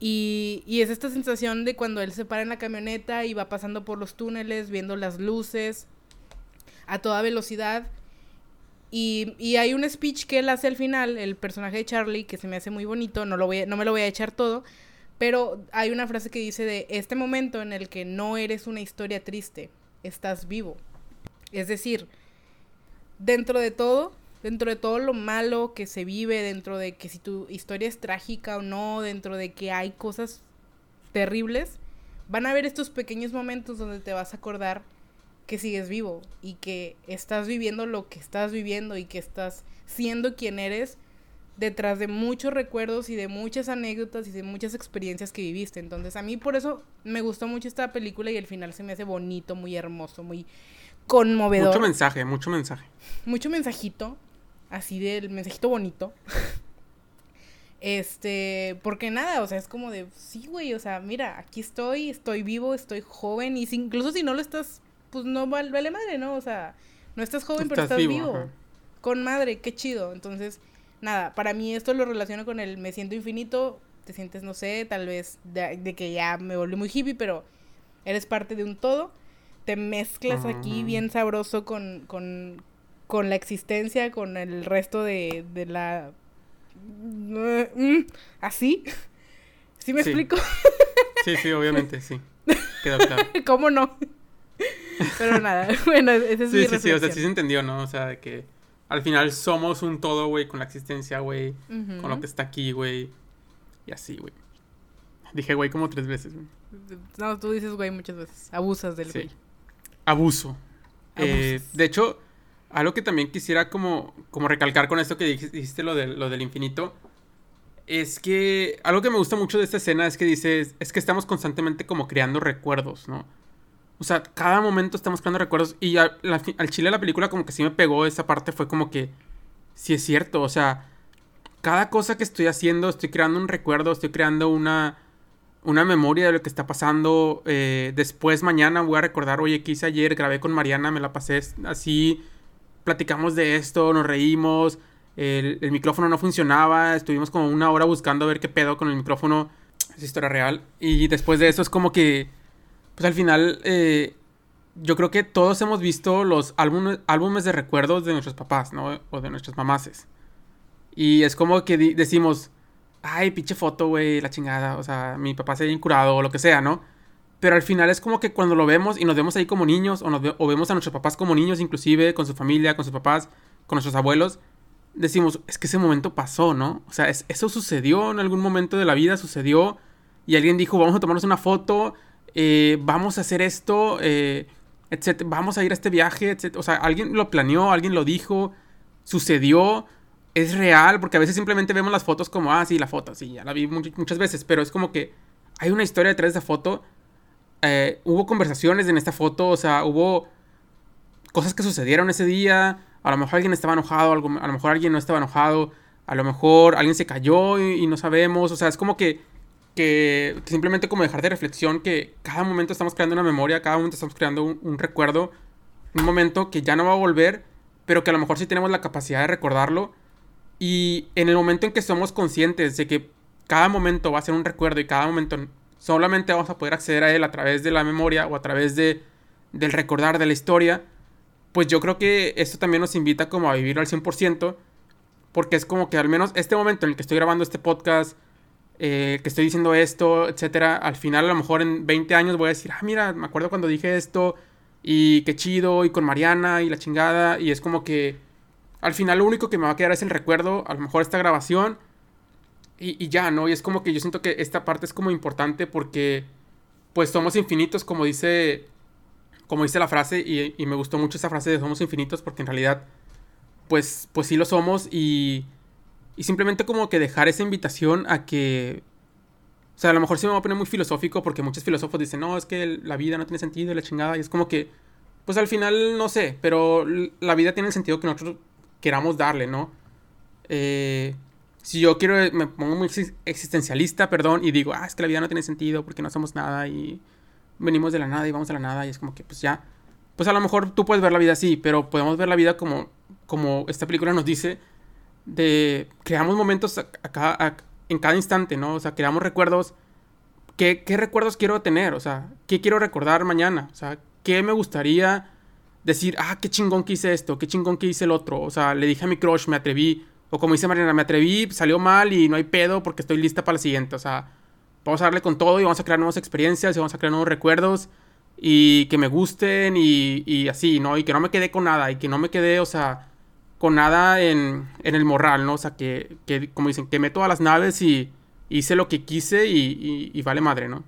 Y, y, es esta sensación de cuando él se para en la camioneta y va pasando por los túneles, viendo las luces a toda velocidad. Y, y, hay un speech que él hace al final, el personaje de Charlie, que se me hace muy bonito, no, lo voy no me lo voy a echar todo, pero hay una frase que dice de este momento en el que no eres una historia triste, estás vivo. Es decir, dentro de todo, dentro de todo lo malo que se vive, dentro de que si tu historia es trágica o no, dentro de que hay cosas terribles, van a haber estos pequeños momentos donde te vas a acordar que sigues vivo y que estás viviendo lo que estás viviendo y que estás siendo quien eres detrás de muchos recuerdos y de muchas anécdotas y de muchas experiencias que viviste. Entonces a mí por eso me gustó mucho esta película y el final se me hace bonito, muy hermoso, muy conmovedor.
Mucho mensaje, mucho mensaje.
Mucho mensajito, así del mensajito bonito. Este, porque nada, o sea, es como de, sí, güey, o sea, mira, aquí estoy, estoy vivo, estoy joven, y incluso si no lo estás, pues no vale, madre, ¿no? O sea, no estás joven, pero estás vivo. Con madre, qué chido. Entonces, nada, para mí esto lo relaciono con el me siento infinito, te sientes, no sé, tal vez de, que ya me volví muy hippie, pero eres parte de un todo, te mezclas aquí bien sabroso con, con, con la existencia, con el resto de, de la Mm, ¿Así? ¿Sí me explico?
Sí, sí, obviamente, sí. Quedó claro.
¿Cómo no? Pero nada, bueno, ese es
sí, Sí, sí, o sea, sí se entendió, ¿no? O sea, que al final somos un todo, güey, con la existencia, güey, con lo que está aquí, güey. Y así, güey. Dije, güey, como tres veces, güey.
No, tú dices, güey, muchas veces. Abusas del güey.
Abuso. Eh, de hecho, algo que también quisiera como, como recalcar con esto que dijiste, lo, de, lo del infinito, es que algo que me gusta mucho de esta escena es que dices, es que estamos constantemente como creando recuerdos, ¿no? O sea, cada momento estamos creando recuerdos y al chile de la película como que sí me pegó esa parte, fue como que, sí es cierto, o sea, cada cosa que estoy haciendo, estoy creando un recuerdo, estoy creando una, una memoria de lo que está pasando. Eh, después mañana voy a recordar, oye, ¿qué hice ayer? Grabé con Mariana, me la pasé así platicamos de esto, nos reímos, el, micrófono no funcionaba, estuvimos como una hora buscando a ver qué pedo con el micrófono, es historia real, y después de eso es como que, pues al final, eh, yo creo que todos hemos visto los álbumes, álbumes de recuerdos de nuestros papás, ¿no? O de nuestras mamases. Y es como que decimos, ay, pinche foto, güey, la chingada, o sea, mi papá se ha incurado o lo que sea, ¿no? Pero al final es como que cuando lo vemos y nos vemos ahí como niños, o, vemos a nuestros papás como niños, inclusive, con su familia, con sus papás, con nuestros abuelos, decimos, es que ese momento pasó, ¿no? O sea, eso sucedió en algún momento de la vida, sucedió, y alguien dijo, vamos a tomarnos una foto, eh, vamos a hacer esto, eh, etc. Vamos a ir a este viaje, etc. O sea, alguien lo planeó, alguien lo dijo, sucedió, es real, porque a veces simplemente vemos las fotos como, ah, sí, la foto, sí, ya la vi muchas veces, pero es como que hay una historia detrás de esa foto eh, hubo conversaciones en esta foto, o sea, hubo cosas que sucedieron ese día. A lo mejor alguien estaba enojado, a lo mejor alguien no estaba enojado, a lo mejor alguien se cayó y, no sabemos. O sea, es como que, que, simplemente como dejar de reflexión que cada momento estamos creando una memoria, cada momento estamos creando un, recuerdo, un momento que ya no va a volver, pero que a lo mejor sí tenemos la capacidad de recordarlo. Y en el momento en que somos conscientes de que cada momento va a ser un recuerdo y cada momento solamente vamos a poder acceder a él a través de la memoria o a través de, del recordar de la historia, pues yo creo que esto también nos invita como a vivir al 100%, porque es como que al menos este momento en el que estoy grabando este podcast, eh, que estoy diciendo esto, etcétera, al final a lo mejor en 20 años voy a decir, ah, mira, me acuerdo cuando dije esto, y qué chido, y con Mariana, y la chingada, y es como que al final lo único que me va a quedar es el recuerdo, a lo mejor esta grabación, y, ya, ¿no? Y es como que yo siento que esta parte es como importante porque pues somos infinitos, como dice, como dice la frase, y, me gustó mucho esa frase de somos infinitos porque en realidad, pues, pues sí lo somos y, y simplemente como que dejar esa invitación a que, o sea, a lo mejor sí me va a poner muy filosófico porque muchos filósofos dicen, no, es que la vida no tiene sentido la chingada, y es como que, pues al final no sé, pero la vida tiene el sentido que nosotros queramos darle, ¿no? Eh, si yo quiero, me pongo muy existencialista, perdón, y digo, ah, es que la vida no tiene sentido porque no somos nada y venimos de la nada y vamos a la nada y es como que pues ya, pues a lo mejor tú puedes ver la vida así, pero podemos ver la vida como, como esta película nos dice, de creamos momentos acá, en cada instante, ¿no? O sea, creamos recuerdos. ¿Qué, ¿Qué recuerdos quiero tener? O sea, ¿qué quiero recordar mañana? O sea, ¿qué me gustaría decir, ah, qué chingón que hice esto, qué chingón que hice el otro. O sea, le dije a mi crush, me atreví. O como dice Mariana, me atreví, salió mal y no hay pedo porque estoy lista para la siguiente. O sea, vamos a darle con todo y vamos a crear nuevas experiencias y vamos a crear nuevos recuerdos y que me gusten y, y así, ¿no? Y que no me quede con nada y que no me quede, o sea, con nada en, en el morral, ¿no? O sea, que, que, como dicen, quemé todas las naves y hice lo que quise y, y, vale madre, ¿no?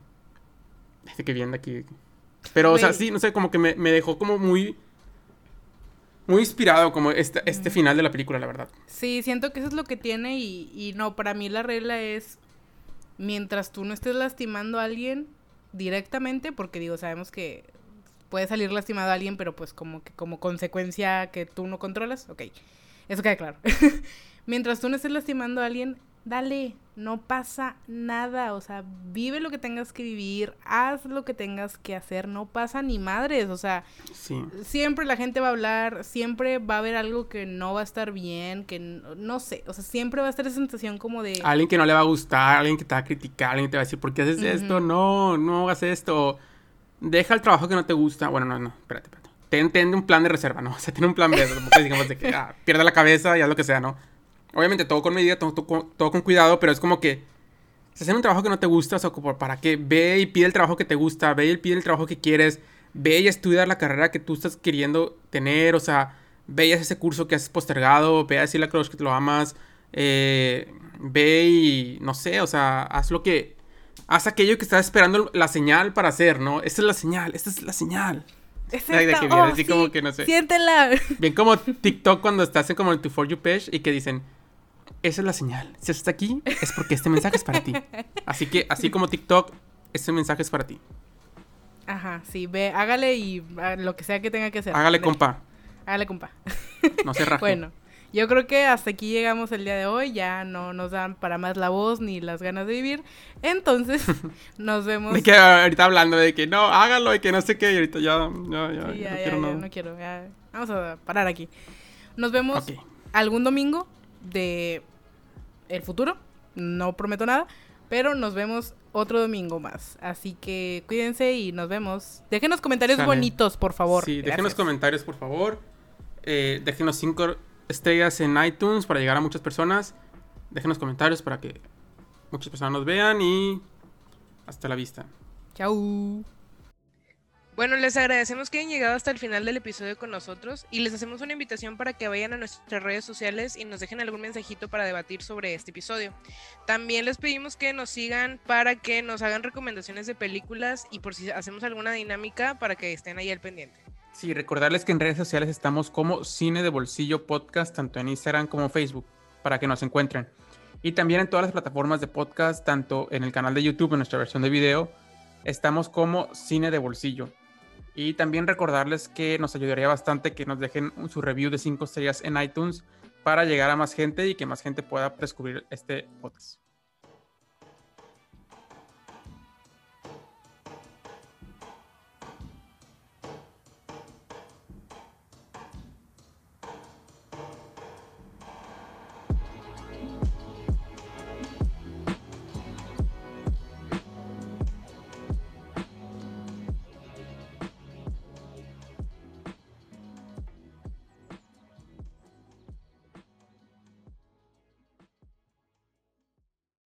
Este que viene aquí. Pero, o sea, sí, no sé, como que me, me dejó como muy muy inspirado como este, este final de la película, la verdad.
Sí, siento que eso es lo que tiene y, y no, para mí la regla es, mientras tú no estés lastimando a alguien directamente, porque digo, sabemos que puede salir lastimado a alguien, pero pues como que como consecuencia que tú no controlas, ok, eso queda claro. mientras tú no estés lastimando a alguien, dale, no pasa nada, o sea, vive lo que tengas que vivir, haz lo que tengas que hacer, no pasa ni madres, o sea, siempre la gente va a hablar, siempre va a haber algo que no va a estar bien, que no, sé, o sea, siempre va a estar esa sensación como de...
Alguien que no le va a gustar, alguien que te va a criticar, alguien que te va a decir, ¿por qué haces esto? No, no hagas esto, deja el trabajo que no te gusta, bueno, no, no, espérate, espérate. Ten, un plan de reserva, ¿no? O sea, ten un plan B, digamos de que ah, pierda la cabeza y haz lo que sea, ¿no? Obviamente todo con medida, todo, todo, con cuidado, pero es como que si haces un trabajo que no te gusta, o sea, ¿para qué? Ve y pide el trabajo que te gusta, ve y pide el trabajo que quieres, ve y estudia la carrera que tú estás queriendo tener, o sea, ve y haz ese curso que has postergado, ve a decirle a Crush que te lo amas, eh, ve y no sé, o sea, haz lo que, haz aquello que estás esperando la señal para hacer, ¿no? Esta es la señal, esta es la señal.
Es esta, oh, como que no sé. Siéntela.
Bien como TikTok cuando estás en como el To For You page y que dicen, esa es la señal. Si estás aquí, es porque este mensaje es para ti. Así que, así como TikTok, este mensaje es para ti.
Ajá, sí, ve, hágale y ah, lo que sea que tenga que hacer.
Hágale, compa.
Hágale, compa.
No se raje.
Bueno, yo creo que hasta aquí llegamos el día de hoy. Ya no nos dan para más la voz ni las ganas de vivir. Entonces, nos vemos.
Me quedo ahorita hablando de que no, hágalo y que no sé qué. Y ahorita ya, ya,
ya, ya, no, quiero ya, no quiero Vamos a parar aquí. Nos vemos algún domingo de el futuro. No prometo nada, pero nos vemos otro domingo más. Así que cuídense y nos vemos. Déjenos comentarios bonitos, por favor.
Sí, déjenos comentarios, por favor. Eh, déjenos cinco estrellas en iTunes para llegar a muchas personas. Déjenos comentarios para que muchas personas nos vean y hasta la vista.
Chao.
Bueno, les agradecemos que hayan llegado hasta el final del episodio con nosotros y les hacemos una invitación para que vayan a nuestras redes sociales y nos dejen algún mensajito para debatir sobre este episodio. También les pedimos que nos sigan para que nos hagan recomendaciones de películas y por si hacemos alguna dinámica para que estén ahí al pendiente.
Sí, recordarles que en redes sociales estamos como Cine de Bolsillo Podcast, tanto en Instagram como Facebook, para que nos encuentren. Y también en todas las plataformas de podcast, tanto en el canal de YouTube, en nuestra versión de video, estamos como Cine de Bolsillo. Y también recordarles que nos ayudaría bastante que nos dejen su review de 5 estrellas en iTunes para llegar a más gente y que más gente pueda descubrir este podcast.